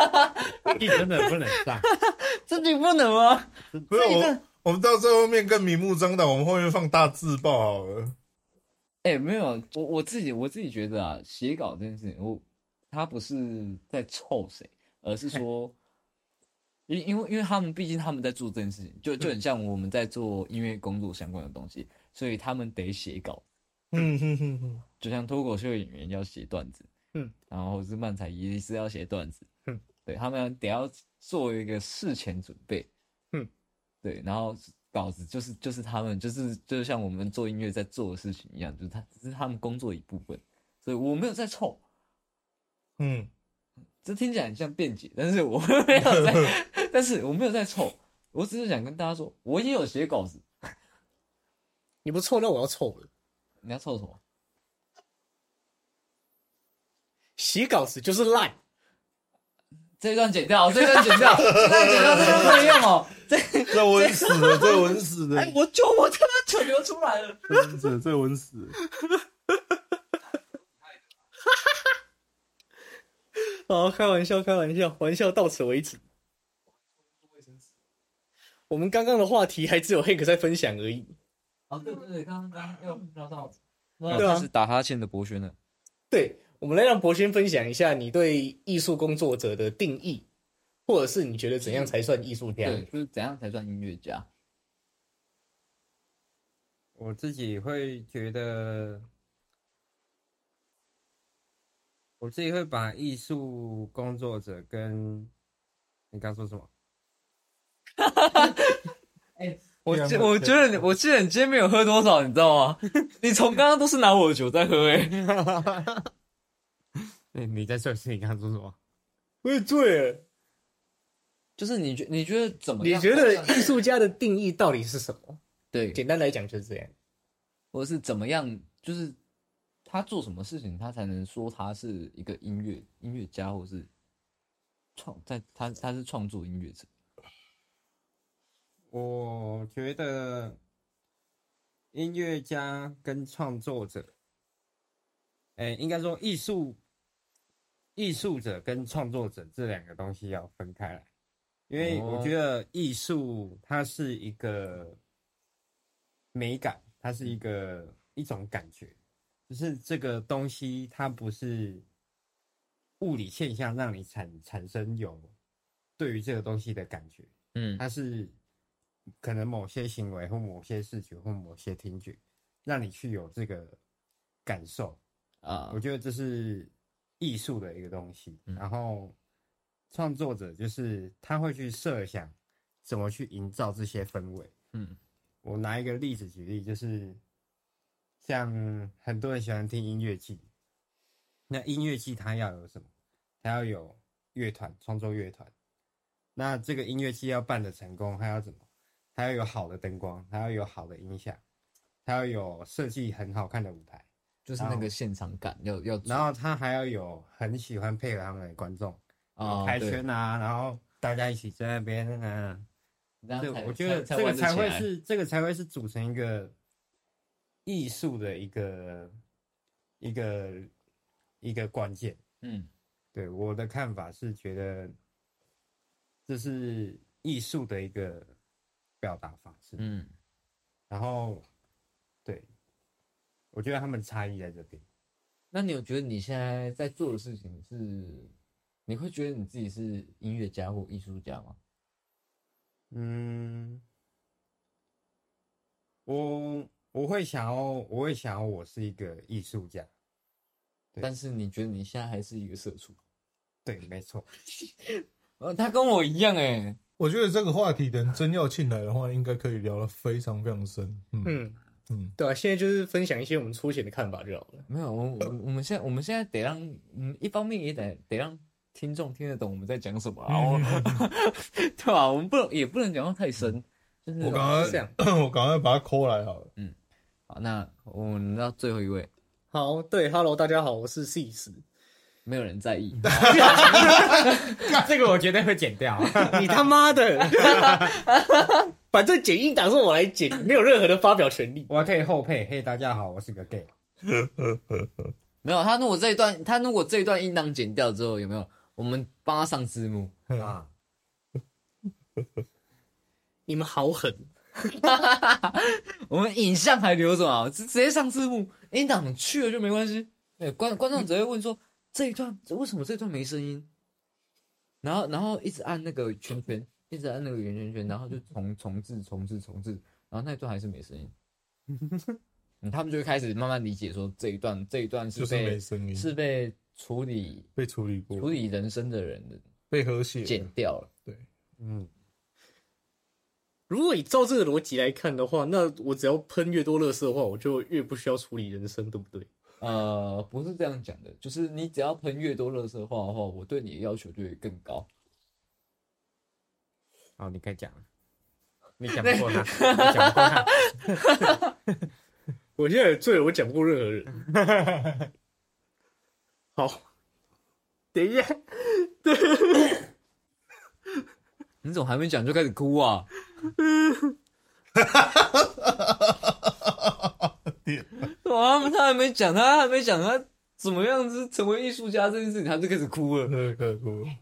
真的不能上。自己不能吗？不是我，我们到最后面更明目张胆，我们后面放大字报好了。哎、没有，我我自己我自己觉得啊，写稿这件事情，我他不是在臭谁，而是说，因因为因为他们毕竟他们在做这件事情，就就很像我们在做音乐工作相关的东西，所以他们得写稿，嗯哼哼哼，就像脱口秀演员要写段子，嗯，然后是漫才也是要写段子，嗯，对他们得要做一个事前准备，嗯，对，然后稿子就是就是他们就是就是像我们做音乐在做的事情一样，就是他只是他们工作的一部分，所以我没有在凑，嗯，这听起来很像辩解，但是我没有在，但是我没有在凑，我只是想跟大家说，我也有写稿子，你不凑，那我要凑了。你要凑什么？写稿子就是烂，这一段剪掉，这一段剪掉，这一段剪掉，这段不能用哦。这这稳死了，这稳死了，哎，我就我他妈就流出来了。这稳死了，这稳死了。好，开玩笑，开玩笑，玩笑到此为止。我们刚刚的话题还只有 Hank 在分享而已。哦，对对对，刚刚刚刚又聊到，对啊是打哈欠的博轩了。对，我们来让博先分享一下你对艺术工作者的定义，或者是你觉得怎样才算艺术家？对，就是怎样才算音乐家？我自己会觉得，我自己会把艺术工作者跟你刚说什么？我记这样我觉得你，我记得你今天没有喝多少，你知道吗？你从刚刚都是拿我的酒在喝、欸，哎，你在说是你刚刚说什么？我也醉了。就是你觉你觉得怎么样？你觉得艺术家的定义到底是什么？对，简单来讲就是这样。或者是怎么样？就是他做什么事情，他才能说他是一个音乐音乐家，或是创在他他是创作音乐者。我觉得音乐家跟创作者，哎，应该说艺术艺术者跟创作者这两个东西要分开来，因为哦。我觉得艺术它是一个美感，它是一个一种感觉，就是这个东西它不是物理现象让你产产生有对于这个东西的感觉，嗯。它是可能某些行为或某些视觉或某些听觉，让你去有这个感受。啊我觉得这是艺术的一个东西。嗯然后创作者就是他会去设想怎么去营造这些氛围。嗯我拿一个例子举例，就是像很多人喜欢听音乐剧，那音乐剧它要有什么？它要有乐团，创作乐团。那这个音乐剧要办的成功，它要怎么？它要有好的灯光，它要有好的音响，它要有设计很好看的舞台，就是那个现场感要要然后他还要有很喜欢配合他们的观众，开啊对圈啊，然后大家一起在那边，嗯、对，我觉得这个才会是这个才会是组成一个艺术的一个一个一个关键。嗯对我的看法是觉得这是艺术的一个表达方式。嗯然后，对，我觉得他们差异在这边。那你有觉得你现在在做的事情是，你会觉得你自己是音乐家或艺术家吗？嗯，我我会想要，我会想要我是一个艺术家。但是你觉得你现在还是一个社畜？对，没错。呃，他跟我一样哎，我觉得这个话题等真要进来的话，应该可以聊得非常非常深。嗯嗯嗯，对啊，现在就是分享一些我们粗浅的看法就好了。没有，我我我们现在我们现在得让，嗯，一方面也得得让听众听得懂我们在讲什么啊，我 对吧？我们不能也不能讲到太深，就是我刚是这样刚 我赶快把它抠来好了。嗯好，那我们到最后一位，好，对，Hello，大家好，我是 C 四。没有人在意，这个我绝对会剪掉。你他妈的！反正剪音档是我来剪，没有任何的发表权利。我可以后配，嘿，大家好，我是个 gay。没有他如果这一段他如果这一段音档剪掉之后有没有？我们帮他上字幕，啊，你们好狠！我们影像还留着啊，直直接上字幕，音档去了就没关系。对，观观众只会问说这一段为什么这段没声音，然后然后一直按那个圈圈，一直按那个圆圈圈，然后就重重置重置重置，然后那一段还是没声音。嗯，他们就会开始慢慢理解说这一段这一段是就是被没声音是被处理被处理过，处理人生的人的被和谐剪掉了。对，嗯，如果以照这个逻辑来看的话，那我只要喷越多乐色的话，我就越不需要处理人生，对不对？呃，不是这样讲的，就是你只要喷越多垃圾话的话，我对你的要求就会更高。好，你可以讲了。你讲不过他，你讲不过他。我现在有罪了，我讲不过任何人。好，等一下，你怎么还没讲就开始哭啊？哇，他还没讲，他还没讲他怎么样子成为艺术家这件事情，他就开始哭了。开始哭，完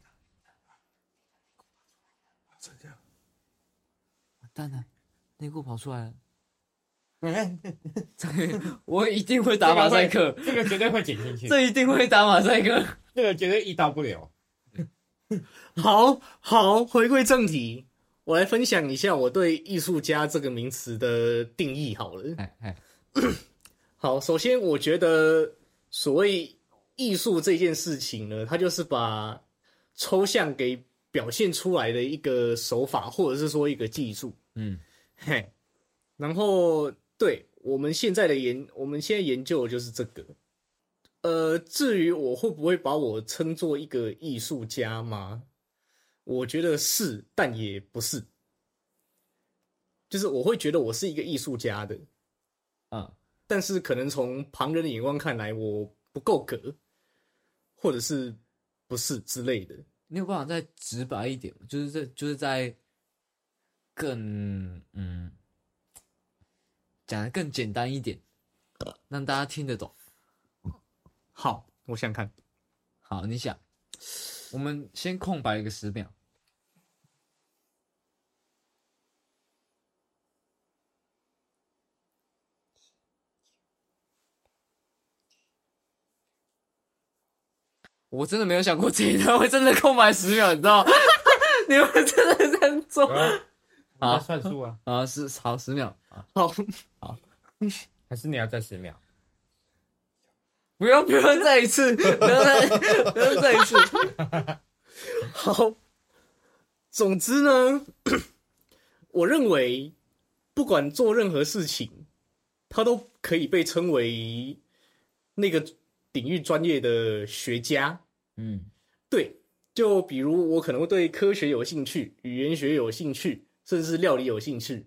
蛋了，内裤跑出来了。这个我一定会打马赛克，这个绝对会剪进去，这一定会打马赛克。这个绝对一刀不留。好好，回归正题，我来分享一下我对艺术家这个名词的定义。好了，哎哎，好，首先我觉得所谓艺术这件事情呢，它就是把抽象给表现出来的一个手法，或者是说一个技术。嗯，嘿，然后对我们现在的研，我们现在研究的就是这个。呃，至于我会不会把我称作一个艺术家吗？我觉得是，但也不是。就是我会觉得我是一个艺术家的，啊，但是可能从旁人的眼光看来，我不够格，或者是不是之类的。你有办法再直白一点吗？就是在就是在更嗯讲的更简单一点，让大家听得懂。好，我想看。好，你想，我们先空白一个十秒。我真的没有想过这一段会真的空白十秒，你知道吗？你们真的在做啊，要算数啊，啊？是好十秒啊！好，还是你要再十秒？不要不要再一次，不要再 不要再一次。好，总之呢，我认为不管做任何事情，他都可以被称为那个领域专业的学家。嗯对，就比如我可能会对科学有兴趣、语言学有兴趣，甚至是料理有兴趣，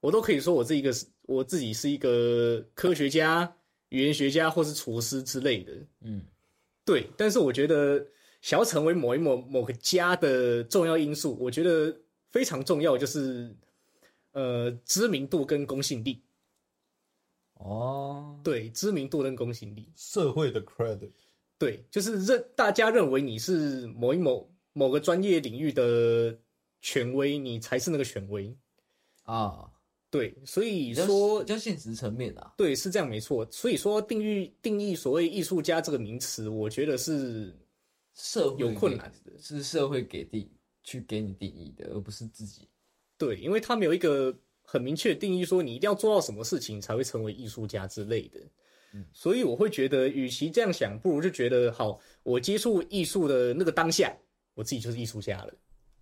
我都可以说我这一个是我自己是一个科学家、语言学家或是厨师之类的。嗯对，但是我觉得想要成为某一某某个家的重要因素，我觉得非常重要，就是呃知名度跟公信力。哦，对，知名度跟公信力，社会的 credit，对，就是认大家认为你是某一某某个专业领域的权威，你才是那个权威。啊，对，所以说比较现实层面啊。对是这样没错。所以说定义定义所谓艺术家这个名词，我觉得是社会有困难的。是社会给定去给你定义的，而不是自己。对，因为他没有一个很明确的定义，说你一定要做到什么事情才会成为艺术家之类的。所以我会觉得，与其这样想，不如就觉得好，我接触艺术的那个当下，我自己就是艺术家了。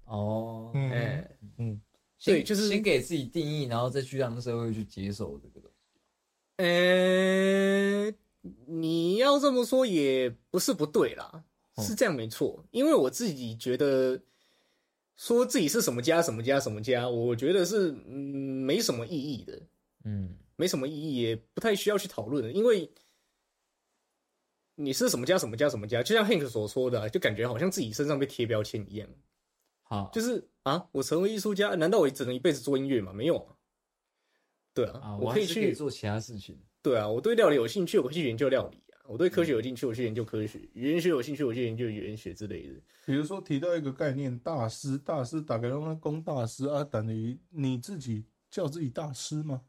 哦，嗯哎，嗯，先对就是先给自己定义，然后再去让社会去接受这个东西。呃，你要这么说也不是不对啦，哦。是这样没错。因为我自己觉得，说自己是什么家什么家什么家，我觉得是嗯没什么意义的，嗯。没什么意义，也不太需要去讨论的，因为你是什么家什么家什么家，就像 Hank 所说的啊、就感觉好像自己身上被贴标签一样，好，就是啊，我成为艺术家，难道我只能一辈子做音乐吗？没有啊。对啊，啊，我可以去做其他事情。对啊，我对料理有兴趣，我去研究料理啊；我对科学有兴趣，我去研究科学；语言学有兴趣，我去研究语言学之类的。比如说提到一个概念，大师，大师打开让他攻大师啊，等于你自己叫自己大师吗？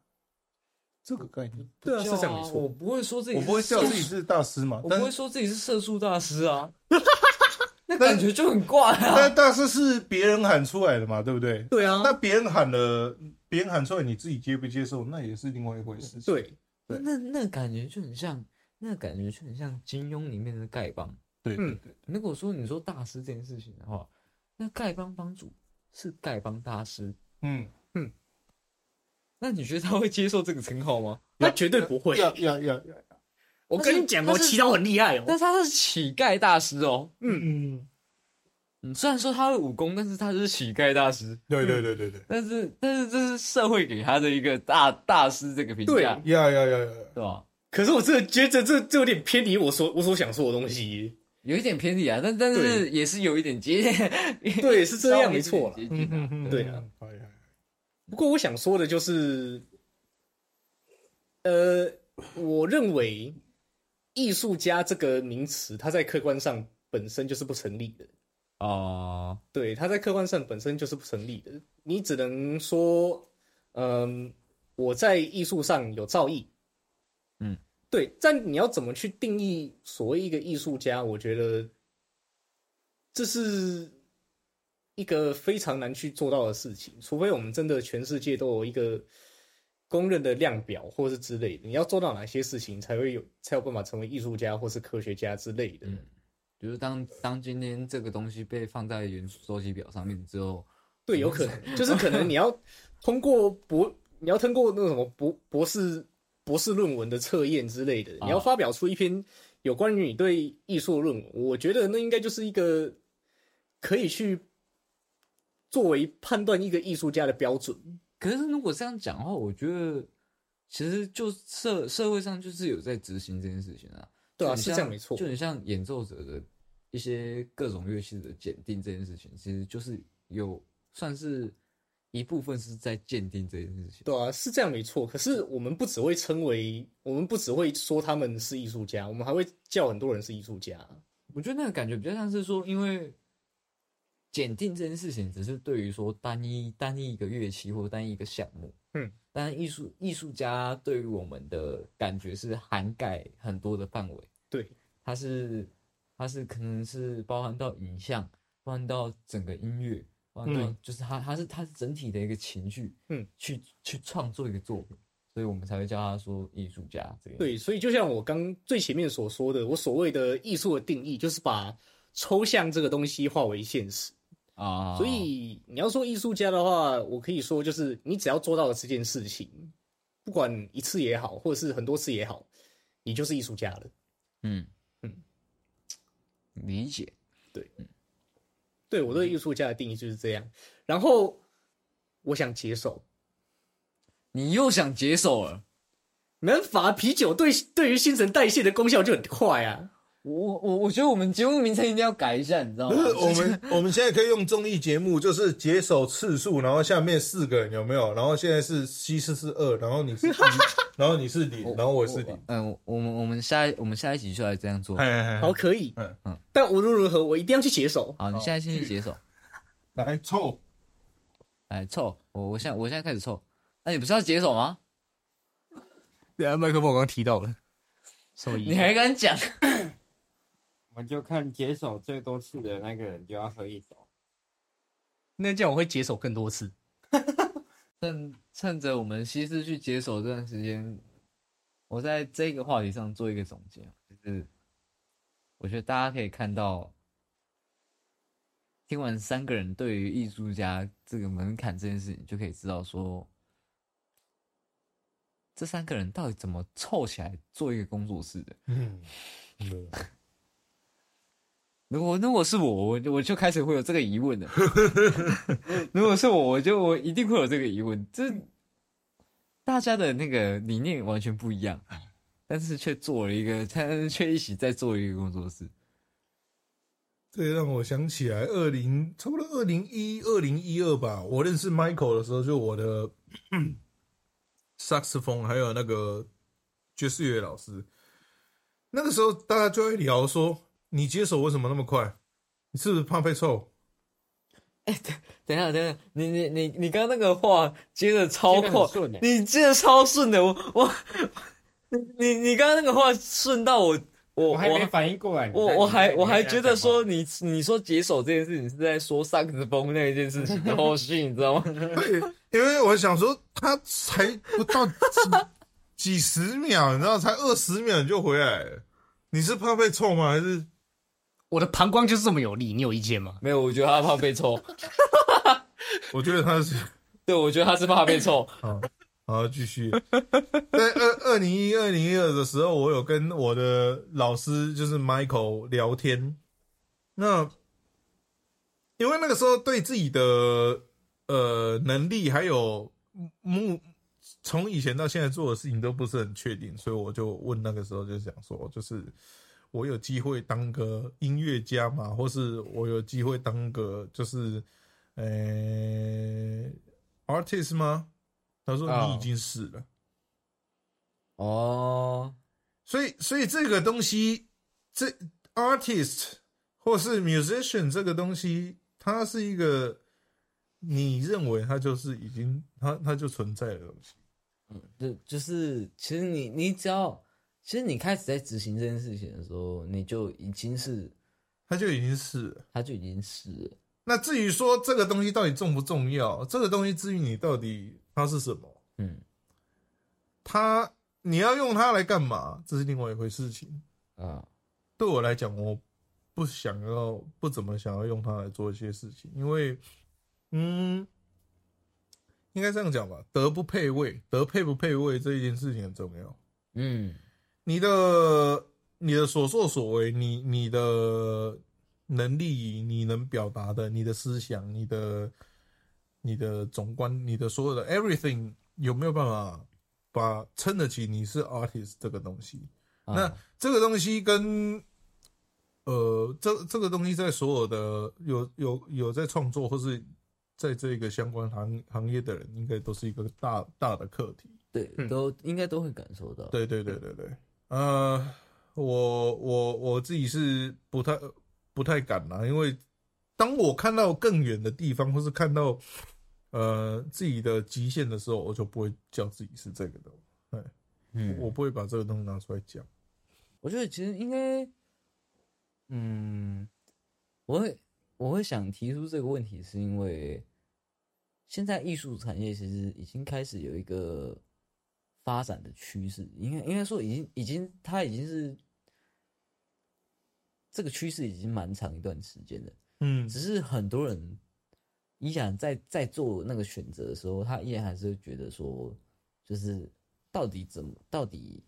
这个概念，对啊，是叫这样没错。我不会说自己是我不会叫自己是大师嘛，我不会说自己是射术大师啊，那感觉就很怪啊。但大师是别人喊出来的嘛，对不对？对啊，那别人喊了，别人喊出来，你自己接不接受，那也是另外一回事。对对那那感觉就很像，那感觉就很像金庸里面的丐帮。对嗯对对，如果说你说大师这件事情的话，那丐帮帮主是丐帮大师，嗯，那你觉得他会接受这个称号吗？他绝对不会。要要要要，我跟你讲，我祈祷很厉害哦。但是他是乞丐大师哦。嗯，嗯。嗯，虽然说他会武功，但是他是乞丐大师。对对对对对，但是但是这是社会给他的一个大大师这个评对。价，要要要要，对吧？可是我真的觉得这这有点偏离我所我所想说的东西。有一点偏离啊，但但是也是有一点接，对，是这样没错啦。稍微有点接近啊嗯对啊，不过我想说的就是，呃，我认为艺术家这个名词，它在客观上本身就是不成立的。哦，对，它在客观上本身就是不成立的。你只能说，嗯，我在艺术上有造诣，嗯，对。但你要怎么去定义所谓一个艺术家？我觉得这是一个非常难去做到的事情，除非我们真的全世界都有一个公认的量表，或是之类的。你要做到哪些事情，才会有才有办法成为艺术家或是科学家之类的？嗯就是当当今天这个东西被放在元素周期表上面之后，对，有可能，就是可能你要通过博，你要通过那个什么博博士博士论文的测验之类的，你要啊发表出一篇有关于你对艺术的论文，我觉得那应该就是一个可以去作为判断一个艺术家的标准。可是如果这样讲的话，我觉得其实就社社会上就是有在执行这件事情啊，对啊是这样没错就很像演奏者的一些各种乐器的检定这件事情，其实就是有算是一部分是在鉴定这件事情。对啊，是这样没错。可是我们不只会称为，我们不只会说他们是艺术家，我们还会叫很多人是艺术家。我觉得那个感觉比较像是说，因为检定这件事情只是对于说单一单一一个乐器或单一一个项目，嗯，但艺术艺术家对于我们的感觉是涵盖很多的范围，对，它是它是可能是包含到影像，包含到整个音乐，包含到嗯。就是它它是它是整体的一个情绪，嗯，去去创作一个作品，所以我们才会叫他说艺术家这个，对，所以就像我刚最前面所说的，我所谓的艺术的定义，就是把抽象这个东西化为现实。啊，所以你要说艺术家的话，我可以说就是你只要做到了这件事情，不管一次也好，或者是很多次也好，你就是艺术家了。嗯嗯理解。对对我对艺术家的定义就是这样。然后我想解手，你又想解手了？没办法，啤酒对对于新陈代谢的功效就很快啊。我我我觉得我们节目名称一定要改一下，你知道吗不？是我们 我们现在可以用综艺节目，就是解手次数，然后下面四个人有没有？然后现在是西施是二，然后你是一，然后你是零，然后我是零。嗯，我们我们下一我们下一集就来这样做。哎，好，可以。嗯嗯但无论如何，我一定要去解手。好，你现在先去解手，来凑，来凑。我我现在我现在开始凑。那你不是要解手吗？对啊，麦克风我刚提到了，什么意思？你还敢讲？我们就看解手最多次的那个人就要喝一手。那这样我会解手更多次。趁趁着我们西施去解手这段时间，我在这个话题上做一个总结，就是我觉得大家可以看到，听完三个人对于艺术家这个门槛这件事情，就可以知道说，这三个人到底怎么凑起来做一个工作室的。嗯，对 如果如果是我，我我就开始会有这个疑问了。如果是我，我就我一定会有这个疑问。这大家的那个理念完全不一样，但是却做了一个，但是却一起在做一个工作室。这让我想起来，二零差不多二零一二零一二吧，我认识 Michael 的时候，就我的萨克斯风还有那个爵士乐老师，那个时候大家就会聊说，你接手为什么那么快？你是不是怕被臭？哎等等一下，等一下，你你你你刚刚那个话接的超快你接的超顺的，我我你你你刚刚那个话顺到我我我还没反应过来。我我还我还觉得说你你说解手这件事情是在说萨克斯风那一件事情的后续，你知道吗？对，因为我想说，他才不到几几十秒，你知道，才二十秒你就回来了。你是怕被臭吗？还是我的膀胱就是这么有力，你有意见吗？没有，我觉得他怕被抽。我觉得他是 对，我觉得他是怕被抽。啊？好，继续。在二二零一二零一二的时候，我有跟我的老师就是 Michael 聊天。那因为那个时候对自己的呃能力还有目从以前到现在做的事情都不是很确定，所以我就问那个时候就想说，就是我有机会当个音乐家嘛，或是我有机会当个就是呃 artist 吗？他说哦你已经死了。哦，所以，所以这个东西，这 artist 或是 musician 这个东西，它是一个你认为它就是已经它它就存在的东西。嗯就就是其实你你只要，其实你开始在执行这件事情的时候，你就已经是，他就已经是了。他就已经是了。那至于说这个东西到底重不重要，这个东西至于你到底它是什么，嗯它你要用它来干嘛，这是另外一回事情。啊，对我来讲，我不想要，不怎么想要用它来做一些事情，因为，嗯，应该这样讲吧，德不配位，德配不配位这一件事情很重要。嗯你的你的所作所为，你你的能力，你能表达的，你的思想，你的你的总观，你的所有的 everything 有没有办法把撑得起你是 artist 这个东西？啊那这个东西跟呃，这这个东西在所有的有有有在创作或是在这个相关行行业的人，应该都是一个大大的课题。对，都应该都会感受到。对对对对对，呃，我我我自己是不太不太敢啦，因为当我看到更远的地方，或是看到呃自己的极限的时候，我就不会叫自己是这个的，嗯，我不会把这个东西拿出来讲。我觉得其实应该，嗯，我会我会想提出这个问题，是因为现在艺术产业其实已经开始有一个发展的趋势，应该应该说已经已经它已经是这个趋势已经蛮长一段时间了，嗯。只是很多人依然在在做那个选择的时候，他依然还是会觉得说，就是到底怎么到底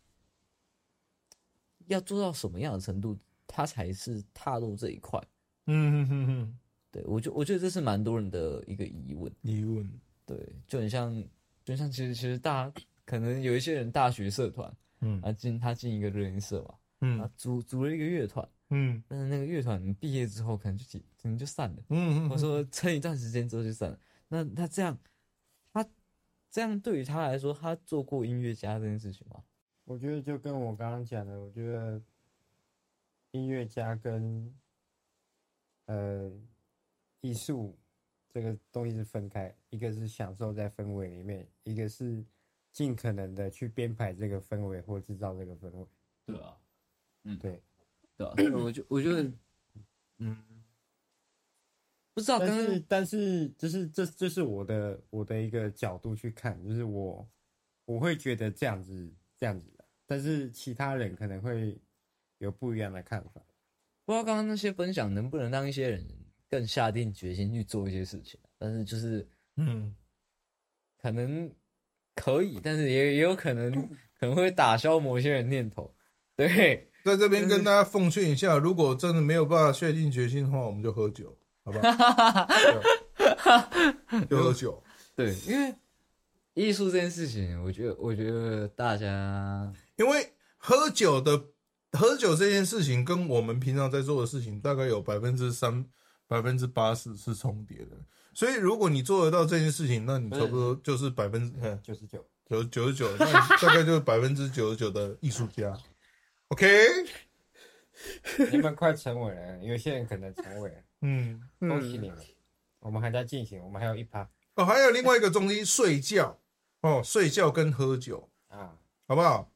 要做到什么样的程度，他才是踏入这一块。嗯哼哼哼，对我觉我觉得这是蛮多人的一个疑问。疑问，对，就很像，就很像其实其实大家可能有一些人大学社团嗯啊进他进一个热音社嘛，啊嗯组组了一个乐团，嗯但是那个乐团毕业之后可能就解可能就散了。嗯，嗯，我说撑一段时间之后就散了。那他这样，他这样对于他来说，他做过音乐家这件事情吗？我觉得就跟我刚刚讲的，我觉得音乐家跟呃艺术这个东西是分开，一个是享受在氛围里面，一个是尽可能的去编排这个氛围或制造这个氛围。对啊，嗯。对，对啊，所以我就我觉得，嗯，不知道但是但是就是这这是我的我的一个角度去看，就是我我会觉得这样子这样子的，但是其他人可能会有不一样的看法。不知道刚刚那些分享能不能让一些人更下定决心去做一些事情，但是就是嗯，可能可以，但是也也有可能可能会打消某些人念头。对，在这边跟大家奉劝一下，如果真的没有办法下定决心的话，我们就喝酒，好不好？对就喝酒。对，因为艺术这件事情，我觉得我觉得大家因为喝酒的喝酒这件事情跟我们平常在做的事情大概有百分之三、百分之八十是重叠的。所以如果你做得到这件事情，那你差不多就是百分之嗯九十九，九九十九，那你大概就是百分之九十九的艺术家。OK，你们快成为了，有些人可能成为了，嗯，嗯，恭喜你们。我们还在进行，我们还有一趴。哦，还有另外一个东西，睡觉。哦，睡觉跟喝酒，啊。好不好？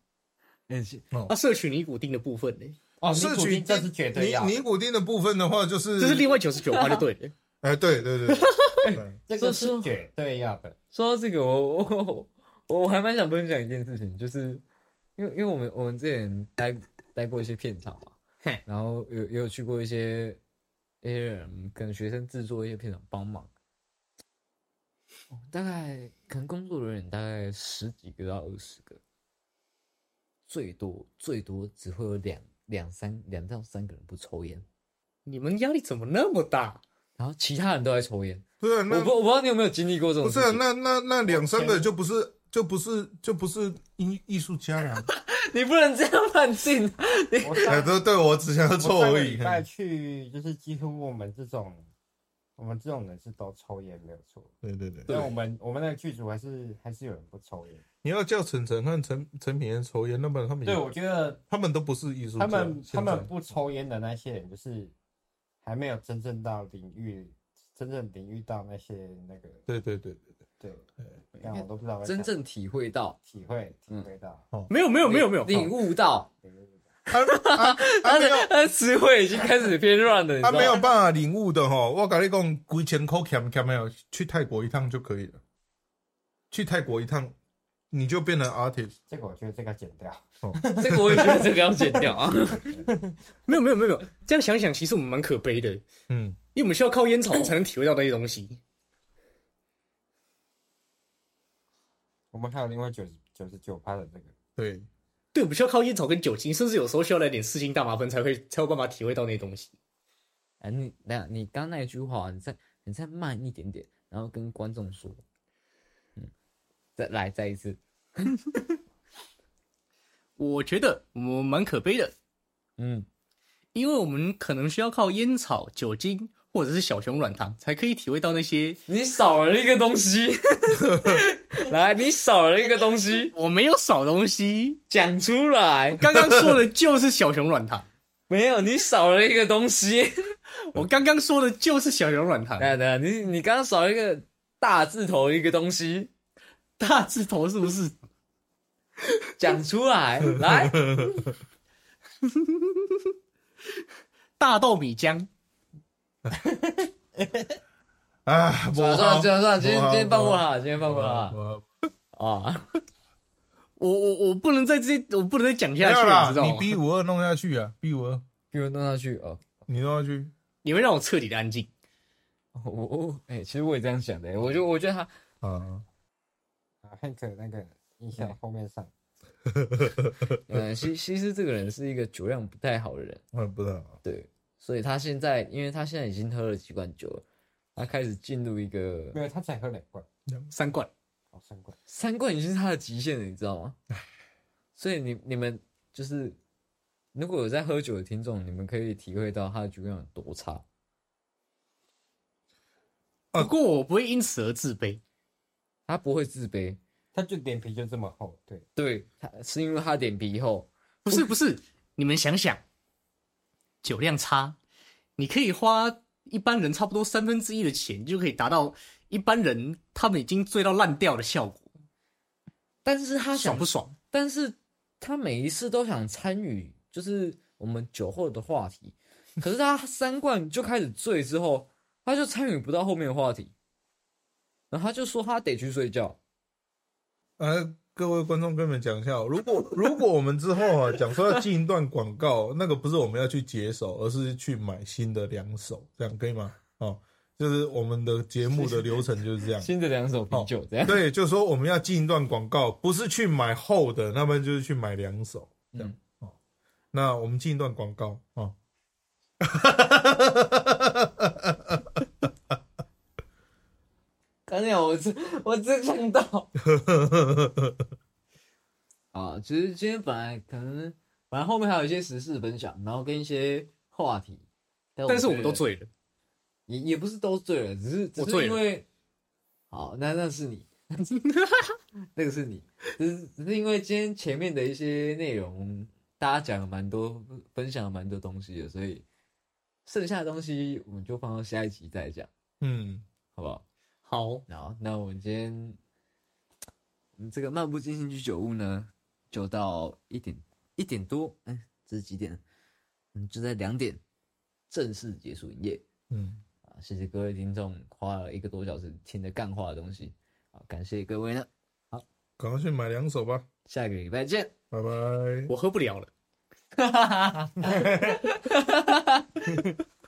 嗯是。啊，摄取尼古丁的部分呢，哦，摄取尼古丁这是绝对要，尼尼古丁的部分的话，就是这是另外九十九块就对。了。哎，对对对，对。这个是绝对要的。说到这个，我我我我还蛮想分享一件事情，就是因为因为我们我们之前待待过一些片场嘛嘿，然后有也有去过一些一些人跟学生制作一些片场帮忙，哦大概可能工作人员大概十几个到二十个，最多最多只会有两两三两到三个人不抽烟，你们压力怎么那么大？然后其他人都在抽烟。不是啊那我不我不知道你有没有经历过这种不是啊，那那那两三个就不是就不是就不是艺艺术家了。你不能这样判定。哎，我上对对，我只想要我凑而已上个礼。拜去，就是几乎我们这种，我们这种人是都抽烟没有错。对对对，但我们我们那个剧组还是还是有人不抽烟。你要叫陈晨和陈陈品言抽烟，那么他们也对，我觉得他们都不是艺术家。他们他们不抽烟的那些人，就是还没有真正到领域，真正领域到那些那个对对对对对，但我都不知道真正体会到、体会体会到。没有没有没有没有，领悟到，他的词汇已经开始偏乱了？他没有办法领悟的哈，我跟你讲，几千块欠欠没有，去泰国一趟就可以了。去泰国一趟，你就变成 artist。这个我觉得这个剪掉。这个我也觉得这个要剪掉啊。没有没有没有没有，这样想想，其实我们蛮可悲的，嗯，因为我们需要靠烟草才能体会到那些东西。我们还有另外九十九十九趴的这个，对，对，我们需要靠烟草跟酒精，甚至有时候需要来点四星大麻酚才会才有办法体会到那些东西。哎，你等下，你刚那一句话，你再你再慢一点点，然后跟观众说，嗯，再来再一次，我觉得我们蛮可悲的，嗯，因为我们可能需要靠烟草、酒精或者是小熊软糖才可以体会到那些。你少了一个东西，来，你少了一个东西，我没有少东西，讲出来。刚刚说的就是小熊软糖，没有，你少了一个东西。我刚刚说的就是小熊软糖，等下等下，你你刚刚少了一个大字头一个东西，大字头是不是？讲出来，来，大豆米浆，啊，算了算了算了算了，今天今天放过他，今天放过他啊。我我我不能再这，我不能再讲下去了，你知道，吗你？B 五二弄下去啊，B 五二，给我弄下去啊。你弄下去，你会让我彻底的安静。我我哎、其实我也这样想的，我就我觉得他啊，啊，Hank 那个音效后面上，嗯，西西施这个人是一个酒量不太好的人，嗯，不太好，对，所以他现在，因为他现在已经喝了几罐酒了，他开始进入一个没有他才喝两罐，三罐，哦，三罐，三罐已经是他的极限了，你知道吗？所以你你们就是如果有在喝酒的听众，你们可以体会到他的酒量有多差。啊不过我不会因此而自卑。他不会自卑，他就脸皮就这么厚，对，对，他是因为他脸皮厚，不是不是，你们想想，酒量差，你可以花一般人差不多三分之一的钱，就可以达到一般人他们已经醉到烂掉的效果，但是他想爽不爽？但是他每一次都想参与，就是我们酒后的话题。可是他三罐就开始醉之后，他就参与不到后面的话题，然后他就说他得去睡觉。呃，各位观众跟你们讲一下哦，如果 如果我们之后啊讲说要进一段广告，那个不是我们要去解手，而是去买新的两手，这样可以吗？哦，就是我们的节目的流程就是这样。新的两手啤酒这样。对，就是说我们要进一段广告，不是去买厚的，那么就是去买两手这样、嗯哦。那我们进一段广告哦。刚才我只我只想到。啊，其实今天本来可能本来后面还有一些时事分享，然后跟一些话题，但是我们都醉了，也也不是都醉了，只是只是因为，好，那那是你，那个是你，只是只是因为今天前面的一些内容，大家讲了蛮多，分享了蛮多东西的，所以剩下的东西我们就放到下一集再讲，嗯，好不好？好，好，那我们今天，嗯，这个漫不经心居酒屋呢，就到一点一点多，哎，这是几点？嗯，就在两点正式结束营业。嗯，啊，谢谢各位听众花了一个多小时听的干话的东西，啊，感谢各位呢，赶快去买两手吧，下个礼拜见。拜拜。我喝不了了。